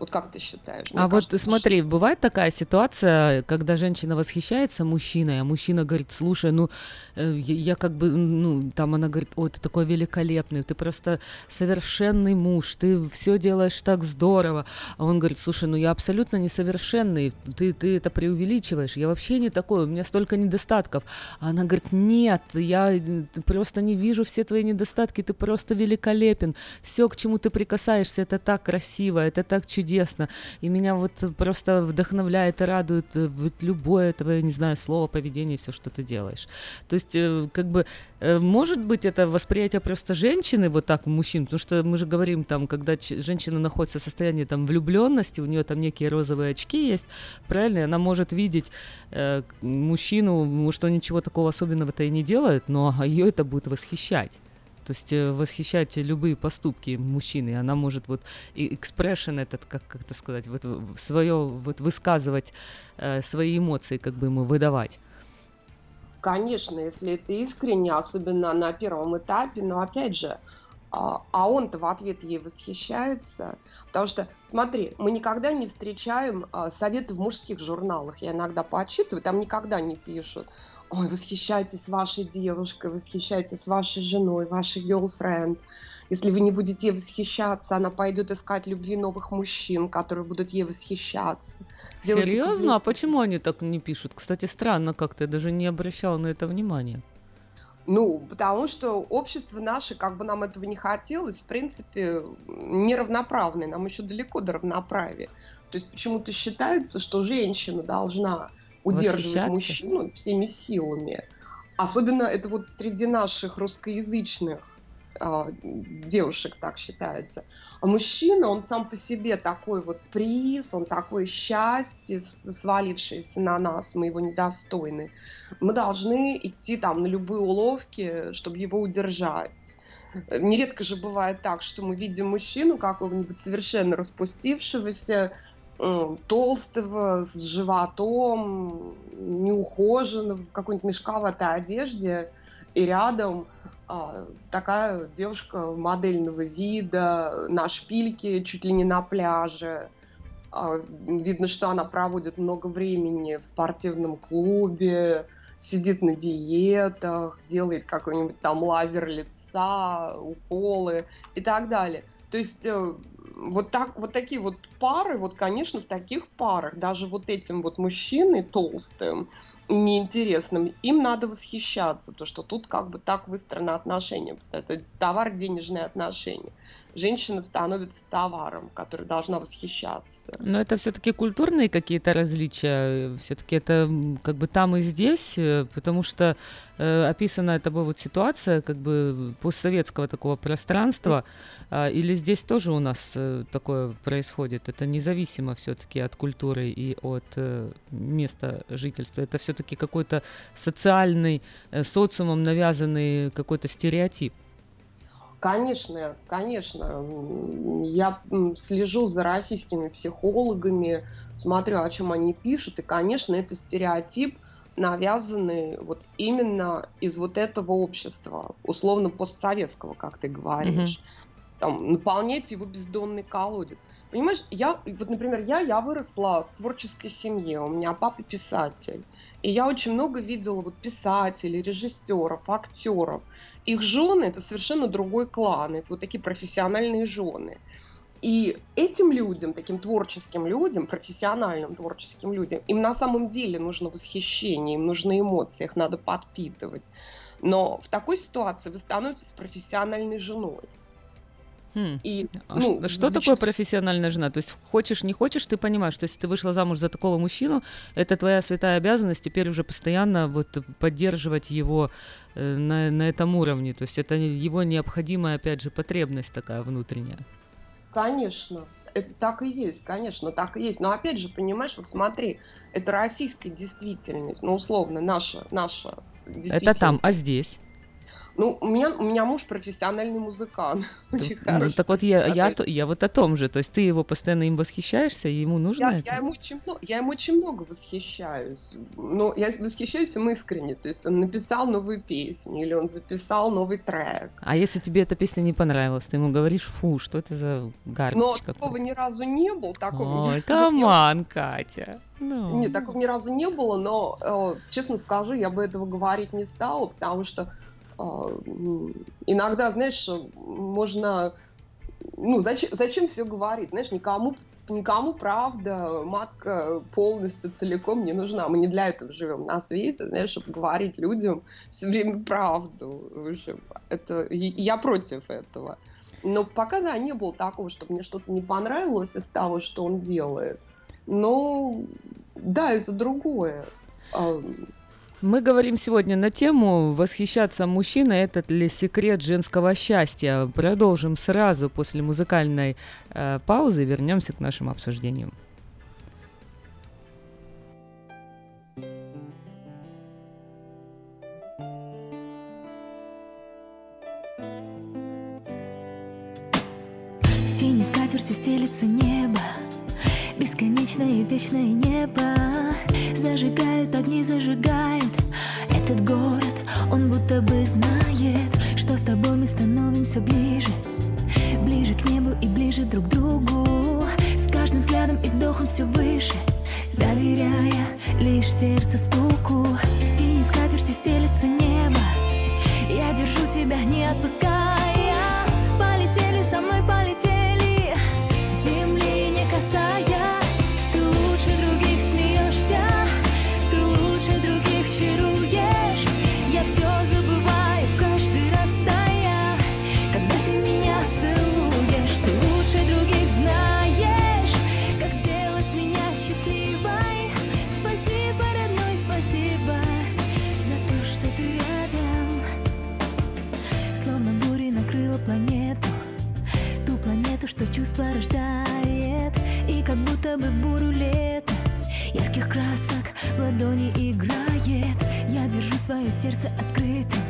Вот как ты считаешь? Мне а кажется, вот смотри, что... бывает такая ситуация, когда женщина восхищается мужчиной, а мужчина говорит, слушай, ну, э, я как бы, ну, там она говорит, ой, ты такой великолепный, ты просто совершенный муж, ты все делаешь так здорово. А он говорит, слушай, ну я абсолютно несовершенный, ты, ты это преувеличиваешь, я вообще не такой, у меня столько недостатков. А она говорит, нет, я просто не вижу все твои недостатки, ты просто великолепен, все, к чему ты прикасаешься, это так красиво, это так чудесно чудесно. И меня вот просто вдохновляет и радует э, вот любое твое, не знаю, слово, поведение, все, что ты делаешь. То есть, э, как бы, э, может быть, это восприятие просто женщины вот так мужчин, потому что мы же говорим там, когда женщина находится в состоянии там влюбленности, у нее там некие розовые очки есть, правильно, она может видеть э, мужчину, что ничего такого особенного-то и не делает, но ее это будет восхищать то есть э, восхищать любые поступки мужчины, она может вот экспрессион этот, как, как это сказать, вот свое, вот высказывать э, свои эмоции, как бы ему выдавать. Конечно, если это искренне, особенно на первом этапе, но опять же, а, а он-то в ответ ей восхищается. Потому что, смотри, мы никогда не встречаем а, советы в мужских журналах. Я иногда почитываю, там никогда не пишут ой, восхищайтесь вашей девушкой, восхищайтесь вашей женой, вашей girlfriend. Если вы не будете ей восхищаться, она пойдет искать любви новых мужчин, которые будут ей восхищаться. Делайте Серьезно? Как... А почему они так не пишут? Кстати, странно как-то, я даже не обращала на это внимания. Ну, потому что общество наше, как бы нам этого не хотелось, в принципе, неравноправное. Нам еще далеко до равноправия. То есть почему-то считается, что женщина должна удерживать мужчину всеми силами. Особенно это вот среди наших русскоязычных э, девушек так считается. А мужчина, он сам по себе такой вот приз, он такое счастье, свалившееся на нас, мы его недостойны. Мы должны идти там на любые уловки, чтобы его удержать. Нередко же бывает так, что мы видим мужчину какого-нибудь совершенно распустившегося, толстого, с животом, неухоженного, в какой-нибудь мешковатой одежде, и рядом а, такая девушка модельного вида, на шпильке, чуть ли не на пляже. А, видно, что она проводит много времени в спортивном клубе, сидит на диетах, делает какой-нибудь там лазер лица, уколы и так далее. То есть э, вот, так, вот такие вот пары, вот, конечно, в таких парах, даже вот этим вот мужчиной толстым, неинтересным, им надо восхищаться, то что тут как бы так выстроено отношения. Это товар денежные отношения. Женщина становится товаром, который должна восхищаться. Но это все-таки культурные какие-то различия, все-таки это как бы там и здесь, э, потому что э, описана тобой вот ситуация как бы постсоветского такого пространства, э, или здесь тоже у нас э, такое происходит? Это независимо все-таки от культуры и от э, места жительства. Это все-таки все-таки какой-то социальный, э, социумом навязанный какой-то стереотип. Конечно, конечно. Я слежу за российскими психологами, смотрю, о чем они пишут, и, конечно, это стереотип, навязанный вот именно из вот этого общества, условно постсоветского, как ты говоришь. Mm-hmm. Там, наполнять его бездонный колодец. Понимаешь, я, вот, например, я, я выросла в творческой семье, у меня папа писатель, и я очень много видела вот писателей, режиссеров, актеров. Их жены – это совершенно другой клан, это вот такие профессиональные жены. И этим людям, таким творческим людям, профессиональным творческим людям, им на самом деле нужно восхищение, им нужны эмоции, их надо подпитывать. Но в такой ситуации вы становитесь профессиональной женой. Хм. И, а ну, что зачем... такое профессиональная жена? То есть хочешь, не хочешь, ты понимаешь, что если ты вышла замуж за такого мужчину, это твоя святая обязанность теперь уже постоянно вот поддерживать его э, на, на этом уровне. То есть это его необходимая, опять же, потребность такая внутренняя. Конечно. Это так и есть, конечно, так и есть. Но опять же, понимаешь, вот смотри, это российская действительность, ну, условно, наша, наша действительность. Это там, а здесь? Ну, у меня, у меня муж профессиональный музыкант. Очень ну, хороший. Так вот, я, я, я вот о том же. То есть ты его постоянно им восхищаешься, и ему нужно я, это? Я ему, очень, я ему очень много восхищаюсь. Но я восхищаюсь им искренне. То есть он написал новую песню, или он записал новый трек. А если тебе эта песня не понравилась, ты ему говоришь, фу, что это за гарпич Но такого ни разу не было. Такого Ой, каман, Катя. No. Нет, такого ни разу не было, но, э, честно скажу, я бы этого говорить не стала, потому что иногда, знаешь, можно... Ну, зачем, зачем все говорить? Знаешь, никому, никому правда, матка полностью, целиком не нужна. Мы не для этого живем на свете, знаешь, чтобы говорить людям все время правду. Это, я против этого. Но пока, да, не было такого, чтобы мне что-то не понравилось из того, что он делает. Но, да, это другое. Мы говорим сегодня на тему «Восхищаться мужчиной – этот ли секрет женского счастья?». Продолжим сразу после музыкальной э, паузы вернемся к нашим обсуждениям. Синей скатертью стелится небо Бесконечное и вечное небо Зажигают огни, зажигают Этот город, он будто бы знает Что с тобой мы становимся ближе. Ближе к небу и ближе друг к другу. С каждым взглядом и вдохом все выше. Доверяя лишь сердцу стуку. Синей скатертью стелится небо. Я держу тебя, не отпуская. Полетели со мной, полетели чувство рождает И как будто бы в буру лета Ярких красок в ладони играет Я держу свое сердце открытым.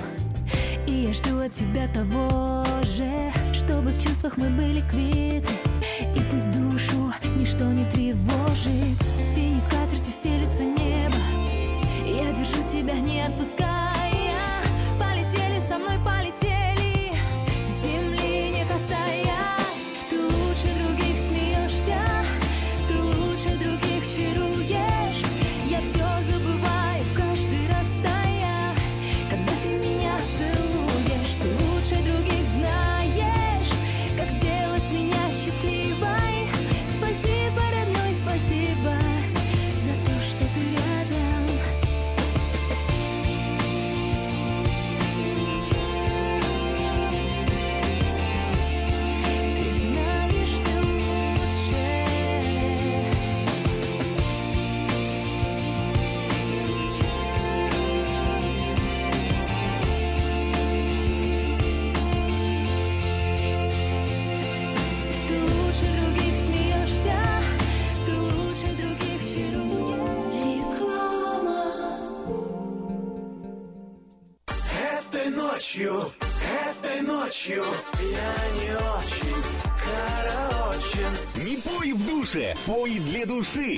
И я жду от тебя того же Чтобы в чувствах мы были квиты. И пусть душу ничто не тревожит Синей скатертью стелится небо. Я держу тебя, не отпуская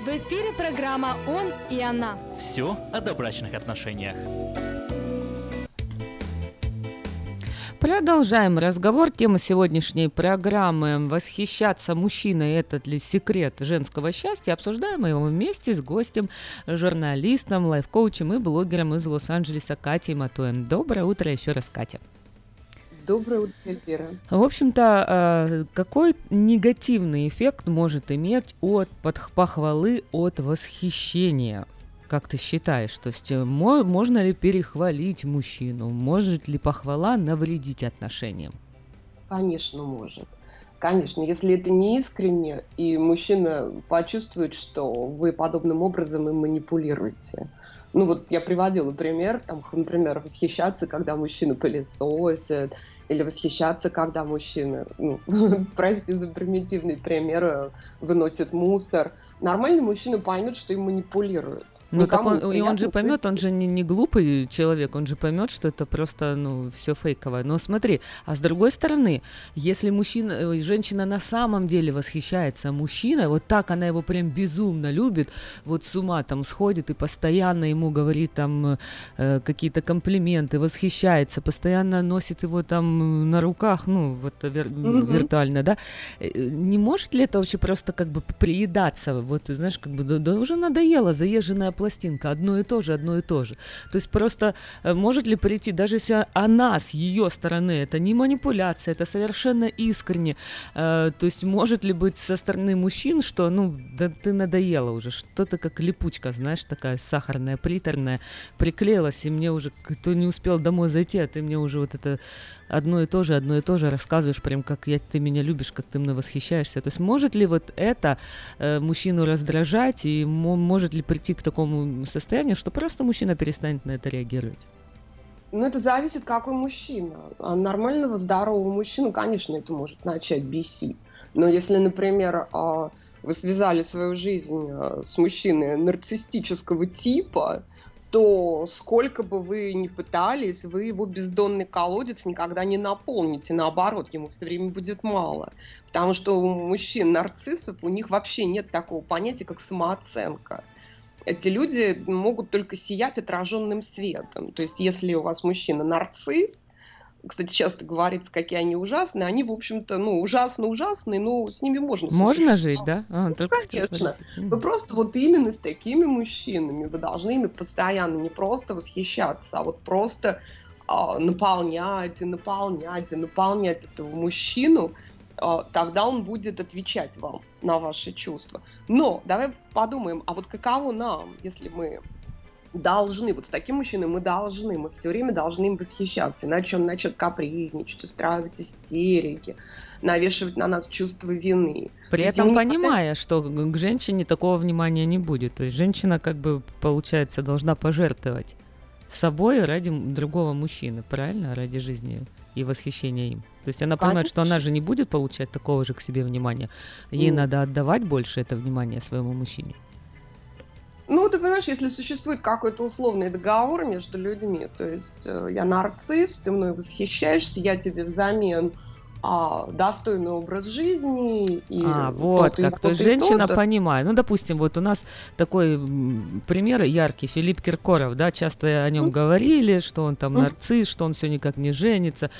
В эфире программа «Он и она». Все о добрачных отношениях. Продолжаем разговор. Тема сегодняшней программы «Восхищаться мужчиной – это ли секрет женского счастья?» Обсуждаем мы его вместе с гостем, журналистом, лайф-коучем и блогером из Лос-Анджелеса Катей Матуэн. Доброе утро еще раз, Катя. Доброе утро, Эльвира. В общем-то, э, какой негативный эффект может иметь от похвалы от восхищения? Как ты считаешь? То есть э, можно ли перехвалить мужчину? Может ли похвала навредить отношениям? Конечно, может. Конечно, если это не искренне, и мужчина почувствует, что вы подобным образом им манипулируете. Ну вот я приводила пример, там, например, восхищаться, когда мужчина пылесосит, или восхищаться, когда мужчины, ну, прости за примитивный пример, э, выносят мусор. Нормальный мужчина поймет, что им манипулируют. Ну, так он, и он же поймет, он же не, не глупый человек, он же поймет, что это просто, ну, все фейковое. Но смотри, а с другой стороны, если мужчина, э, женщина на самом деле восхищается мужчиной, вот так она его прям безумно любит, вот с ума там сходит и постоянно ему говорит там э, какие-то комплименты, восхищается, постоянно носит его там на руках, ну, вот вир, mm-hmm. виртуально, да, э, не может ли это вообще просто как бы приедаться, вот, знаешь, как бы, да, да уже надоело, заезженная пластинка, одно и то же, одно и то же. То есть просто э, может ли прийти, даже если она с ее стороны, это не манипуляция, это совершенно искренне, э, то есть может ли быть со стороны мужчин, что, ну, да ты надоела уже, что-то как липучка, знаешь, такая сахарная, приторная, приклеилась, и мне уже, кто не успел домой зайти, а ты мне уже вот это одно и то же, одно и то же рассказываешь, прям как я, ты меня любишь, как ты мной восхищаешься. То есть может ли вот это э, мужчину раздражать и может ли прийти к такому состоянию, что просто мужчина перестанет на это реагировать? Ну, это зависит, какой мужчина. Нормального, здорового мужчину, конечно, это может начать бесить. Но если, например, а, вы связали свою жизнь а, с мужчиной нарциссического типа, то сколько бы вы ни пытались, вы его бездонный колодец никогда не наполните. Наоборот, ему все время будет мало. Потому что у мужчин нарциссов у них вообще нет такого понятия, как самооценка. Эти люди могут только сиять отраженным светом. То есть, если у вас мужчина нарцисс, кстати, часто говорится, какие они ужасные, они, в общем-то, ну, ужасно-ужасные, но с ними можно Можно жить, да? А, ну, конечно. Вы просто вот именно с такими мужчинами, вы должны ими постоянно не просто восхищаться, а вот просто а, наполнять и наполнять и наполнять этого мужчину, а, тогда он будет отвечать вам на ваши чувства. Но давай подумаем, а вот каково нам, если мы должны, вот с таким мужчиной мы должны, мы все время должны им восхищаться, иначе он начнет капризничать, устраивать истерики, навешивать на нас чувство вины. При этом понимая, никогда... что к женщине такого внимания не будет. То есть женщина, как бы, получается, должна пожертвовать собой ради другого мужчины, правильно? Ради жизни и восхищения им. То есть она понимает, что она же не будет получать такого же к себе внимания. Ей mm. надо отдавать больше это внимание своему мужчине. Ну, ты понимаешь, если существует какой-то условный договор между людьми, то есть э, я нарцисс, ты мной восхищаешься, я тебе взамен а, достойный образ жизни. И а, вот, как то женщина понимает. Ну, допустим, вот у нас такой пример яркий, Филипп Киркоров, да, часто о нем mm. говорили, что он там нарцисс, что он все никак не женится.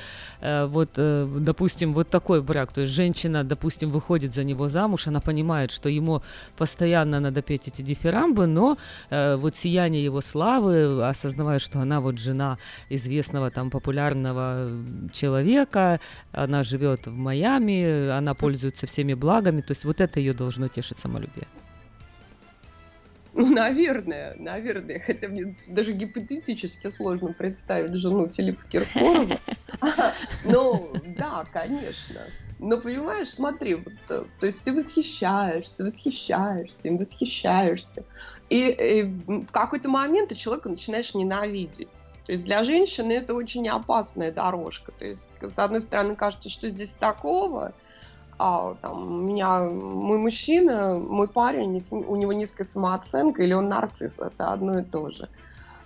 Э, вот, э, допустим, вот такой брак, то есть женщина, допустим, выходит за него замуж, она понимает, что ему постоянно надо петь эти дифирамбы, но э, вот сияние его славы, осознавая, что она вот жена известного там популярного человека, она же живет в Майами, она пользуется всеми благами, то есть вот это ее должно тешить самолюбие. Ну, наверное, наверное, хотя мне даже гипотетически сложно представить жену Филиппа Киркорова. Но да, конечно. Но понимаешь, смотри, вот, э, то есть ты восхищаешься, восхищаешься, им восхищаешься. И, и в какой-то момент ты человека начинаешь ненавидеть. То есть для женщины это очень опасная дорожка. То есть, с одной стороны, кажется, что здесь такого, а, там, у меня мой мужчина, мой парень, у него низкая самооценка, или он нарцисс, это одно и то же.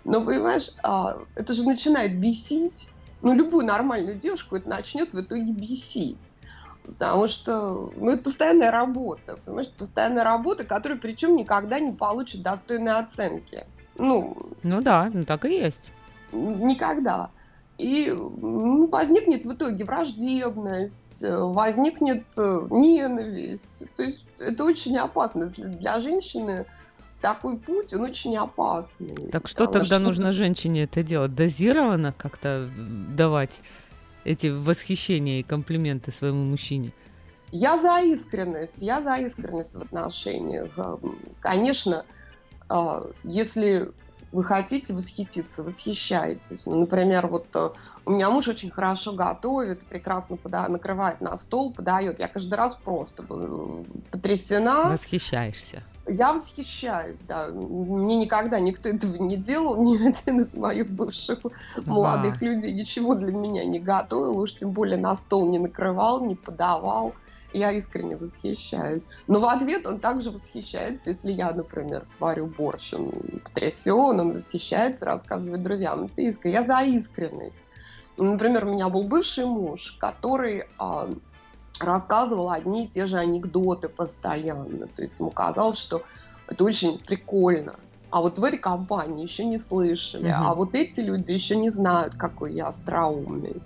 Но, понимаешь, а, это же начинает бесить. Ну, любую нормальную девушку это начнет в итоге бесить. Потому что, ну, это постоянная работа, понимаешь, постоянная работа, которая причем никогда не получит достойной оценки. Ну, ну да, ну так и есть никогда. И возникнет в итоге враждебность, возникнет э, ненависть. То есть это очень опасно. Для женщины такой путь, он очень опасный. Так что тогда что... нужно женщине это делать? Дозированно как-то давать эти восхищения и комплименты своему мужчине? Я за искренность, я за искренность в отношениях. Конечно, а, если вы хотите восхититься, восхищаетесь. Ну, например, вот э, у меня муж очень хорошо готовит, прекрасно пода- накрывает на стол, подает. Я каждый раз просто потрясена. Восхищаешься. Я восхищаюсь, да. Мне никогда никто этого не делал, ни один из моих бывших молодых людей ничего для меня не готовил, уж тем более на стол не накрывал, не подавал. Я искренне восхищаюсь. Но в ответ он также восхищается, если я, например, сварю борщ, он потрясен, он восхищается, рассказывает друзьям. Ну, ты искренне. Я за искренность. Например, у меня был бывший муж, который а, рассказывал одни и те же анекдоты постоянно. То есть ему казалось, что это очень прикольно. А вот в этой компании еще не слышали. Угу. А вот эти люди еще не знают, какой я остроумный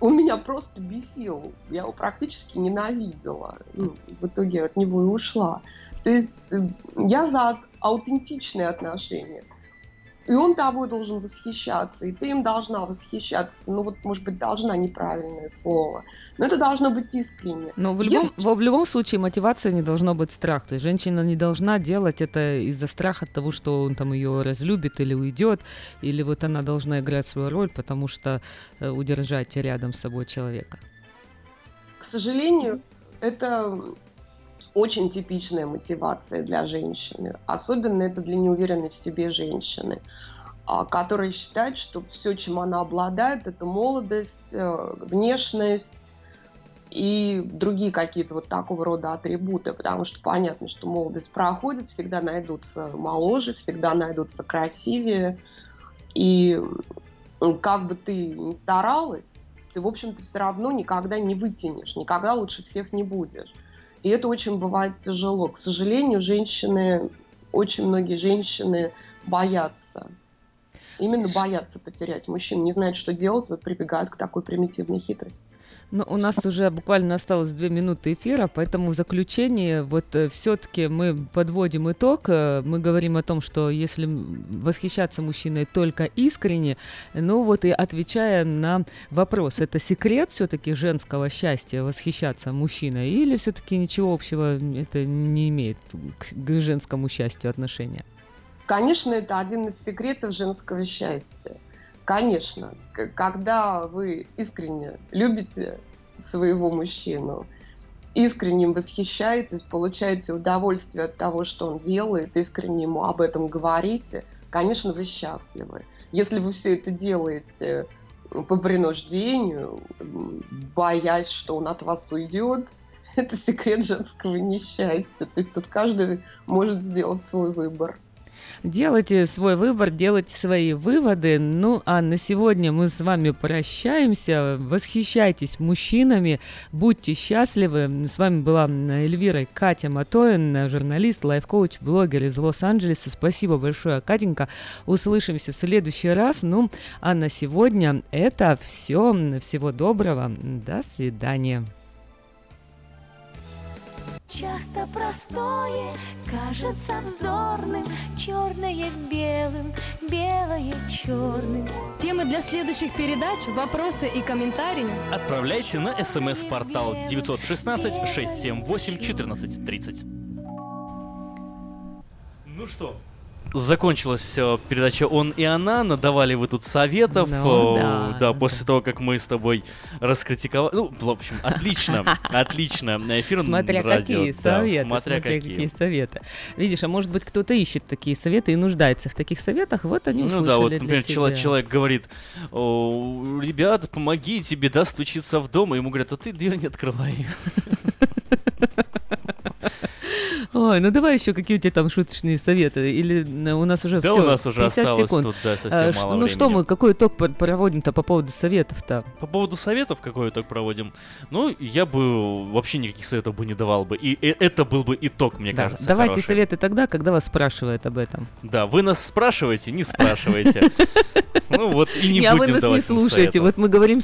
он меня просто бесил. Я его практически ненавидела. Ну, в итоге от него и ушла. То есть э, я за аутентичные отношения. И он тобой должен восхищаться, и ты им должна восхищаться. Ну вот, может быть, должна неправильное слово. Но это должно быть искренне. Но в любом, Если... в любом случае мотивация не должна быть страх. То есть женщина не должна делать это из-за страха от того, что он там ее разлюбит или уйдет, или вот она должна играть свою роль, потому что э, удержать рядом с собой человека. К сожалению, это очень типичная мотивация для женщины. Особенно это для неуверенной в себе женщины, а, которая считает, что все, чем она обладает, это молодость, э, внешность и другие какие-то вот такого рода атрибуты, потому что понятно, что молодость проходит, всегда найдутся моложе, всегда найдутся красивее, и как бы ты ни старалась, ты, в общем-то, все равно никогда не вытянешь, никогда лучше всех не будешь. И это очень бывает тяжело. К сожалению, женщины, очень многие женщины боятся именно боятся потерять мужчин, не знают, что делать, вот прибегают к такой примитивной хитрости. Ну, у нас уже буквально осталось две минуты эфира, поэтому в заключение вот э, все-таки мы подводим итог. Э, мы говорим о том, что если восхищаться мужчиной только искренне, ну вот и отвечая на вопрос, это секрет все-таки женского счастья восхищаться мужчиной или все-таки ничего общего это не имеет к женскому счастью отношения? Конечно, это один из секретов женского счастья. Конечно, когда вы искренне любите своего мужчину, искренне восхищаетесь, получаете удовольствие от того, что он делает, искренне ему об этом говорите, конечно, вы счастливы. Если вы все это делаете по принуждению, боясь, что он от вас уйдет, это секрет женского несчастья. То есть тут каждый может сделать свой выбор. Делайте свой выбор, делайте свои выводы. Ну, а на сегодня мы с вами прощаемся. Восхищайтесь мужчинами, будьте счастливы. С вами была Эльвира Катя Матоин, журналист, лайф-коуч, блогер из Лос-Анджелеса. Спасибо большое, Катенька. Услышимся в следующий раз. Ну, а на сегодня это все. Всего доброго. До свидания. Часто простое кажется вздорным, черное белым, белое черным. Темы для следующих передач, вопросы и комментарии Отправляйте на смс-портал 916 678 1430. Ну что, Закончилась э, передача «Он и она», надавали вы тут советов, Ну, э, да, да, после того, как мы с тобой раскритиковали, ну, в общем, отлично, отлично, эфир Смотря радио, какие да, советы, смотря, какие. какие. советы. Видишь, а может быть кто-то ищет такие советы и нуждается в таких советах, вот они Ну услышали да, вот, например, человек, человек говорит, «О, ребята, помогите, беда стучится в дом, и ему говорят, а ты дверь не открывай. Ой, ну давай еще какие у тебя там шуточные советы, или э, у нас уже Да все, у нас уже 50 осталось секунд. тут, да, совсем А, мало Ну что времени. мы, какой итог пр- проводим-то по поводу советов-то? По поводу советов, какой итог проводим, ну, я бы вообще никаких советов бы не давал бы, и это был бы итог, мне Да, кажется, Давайте хороший. советы тогда, когда вас спрашивают об этом. Да, вы нас спрашиваете, не спрашиваете. Ну вот и не а вы будем нас не давать слушаете. Вот мы говорим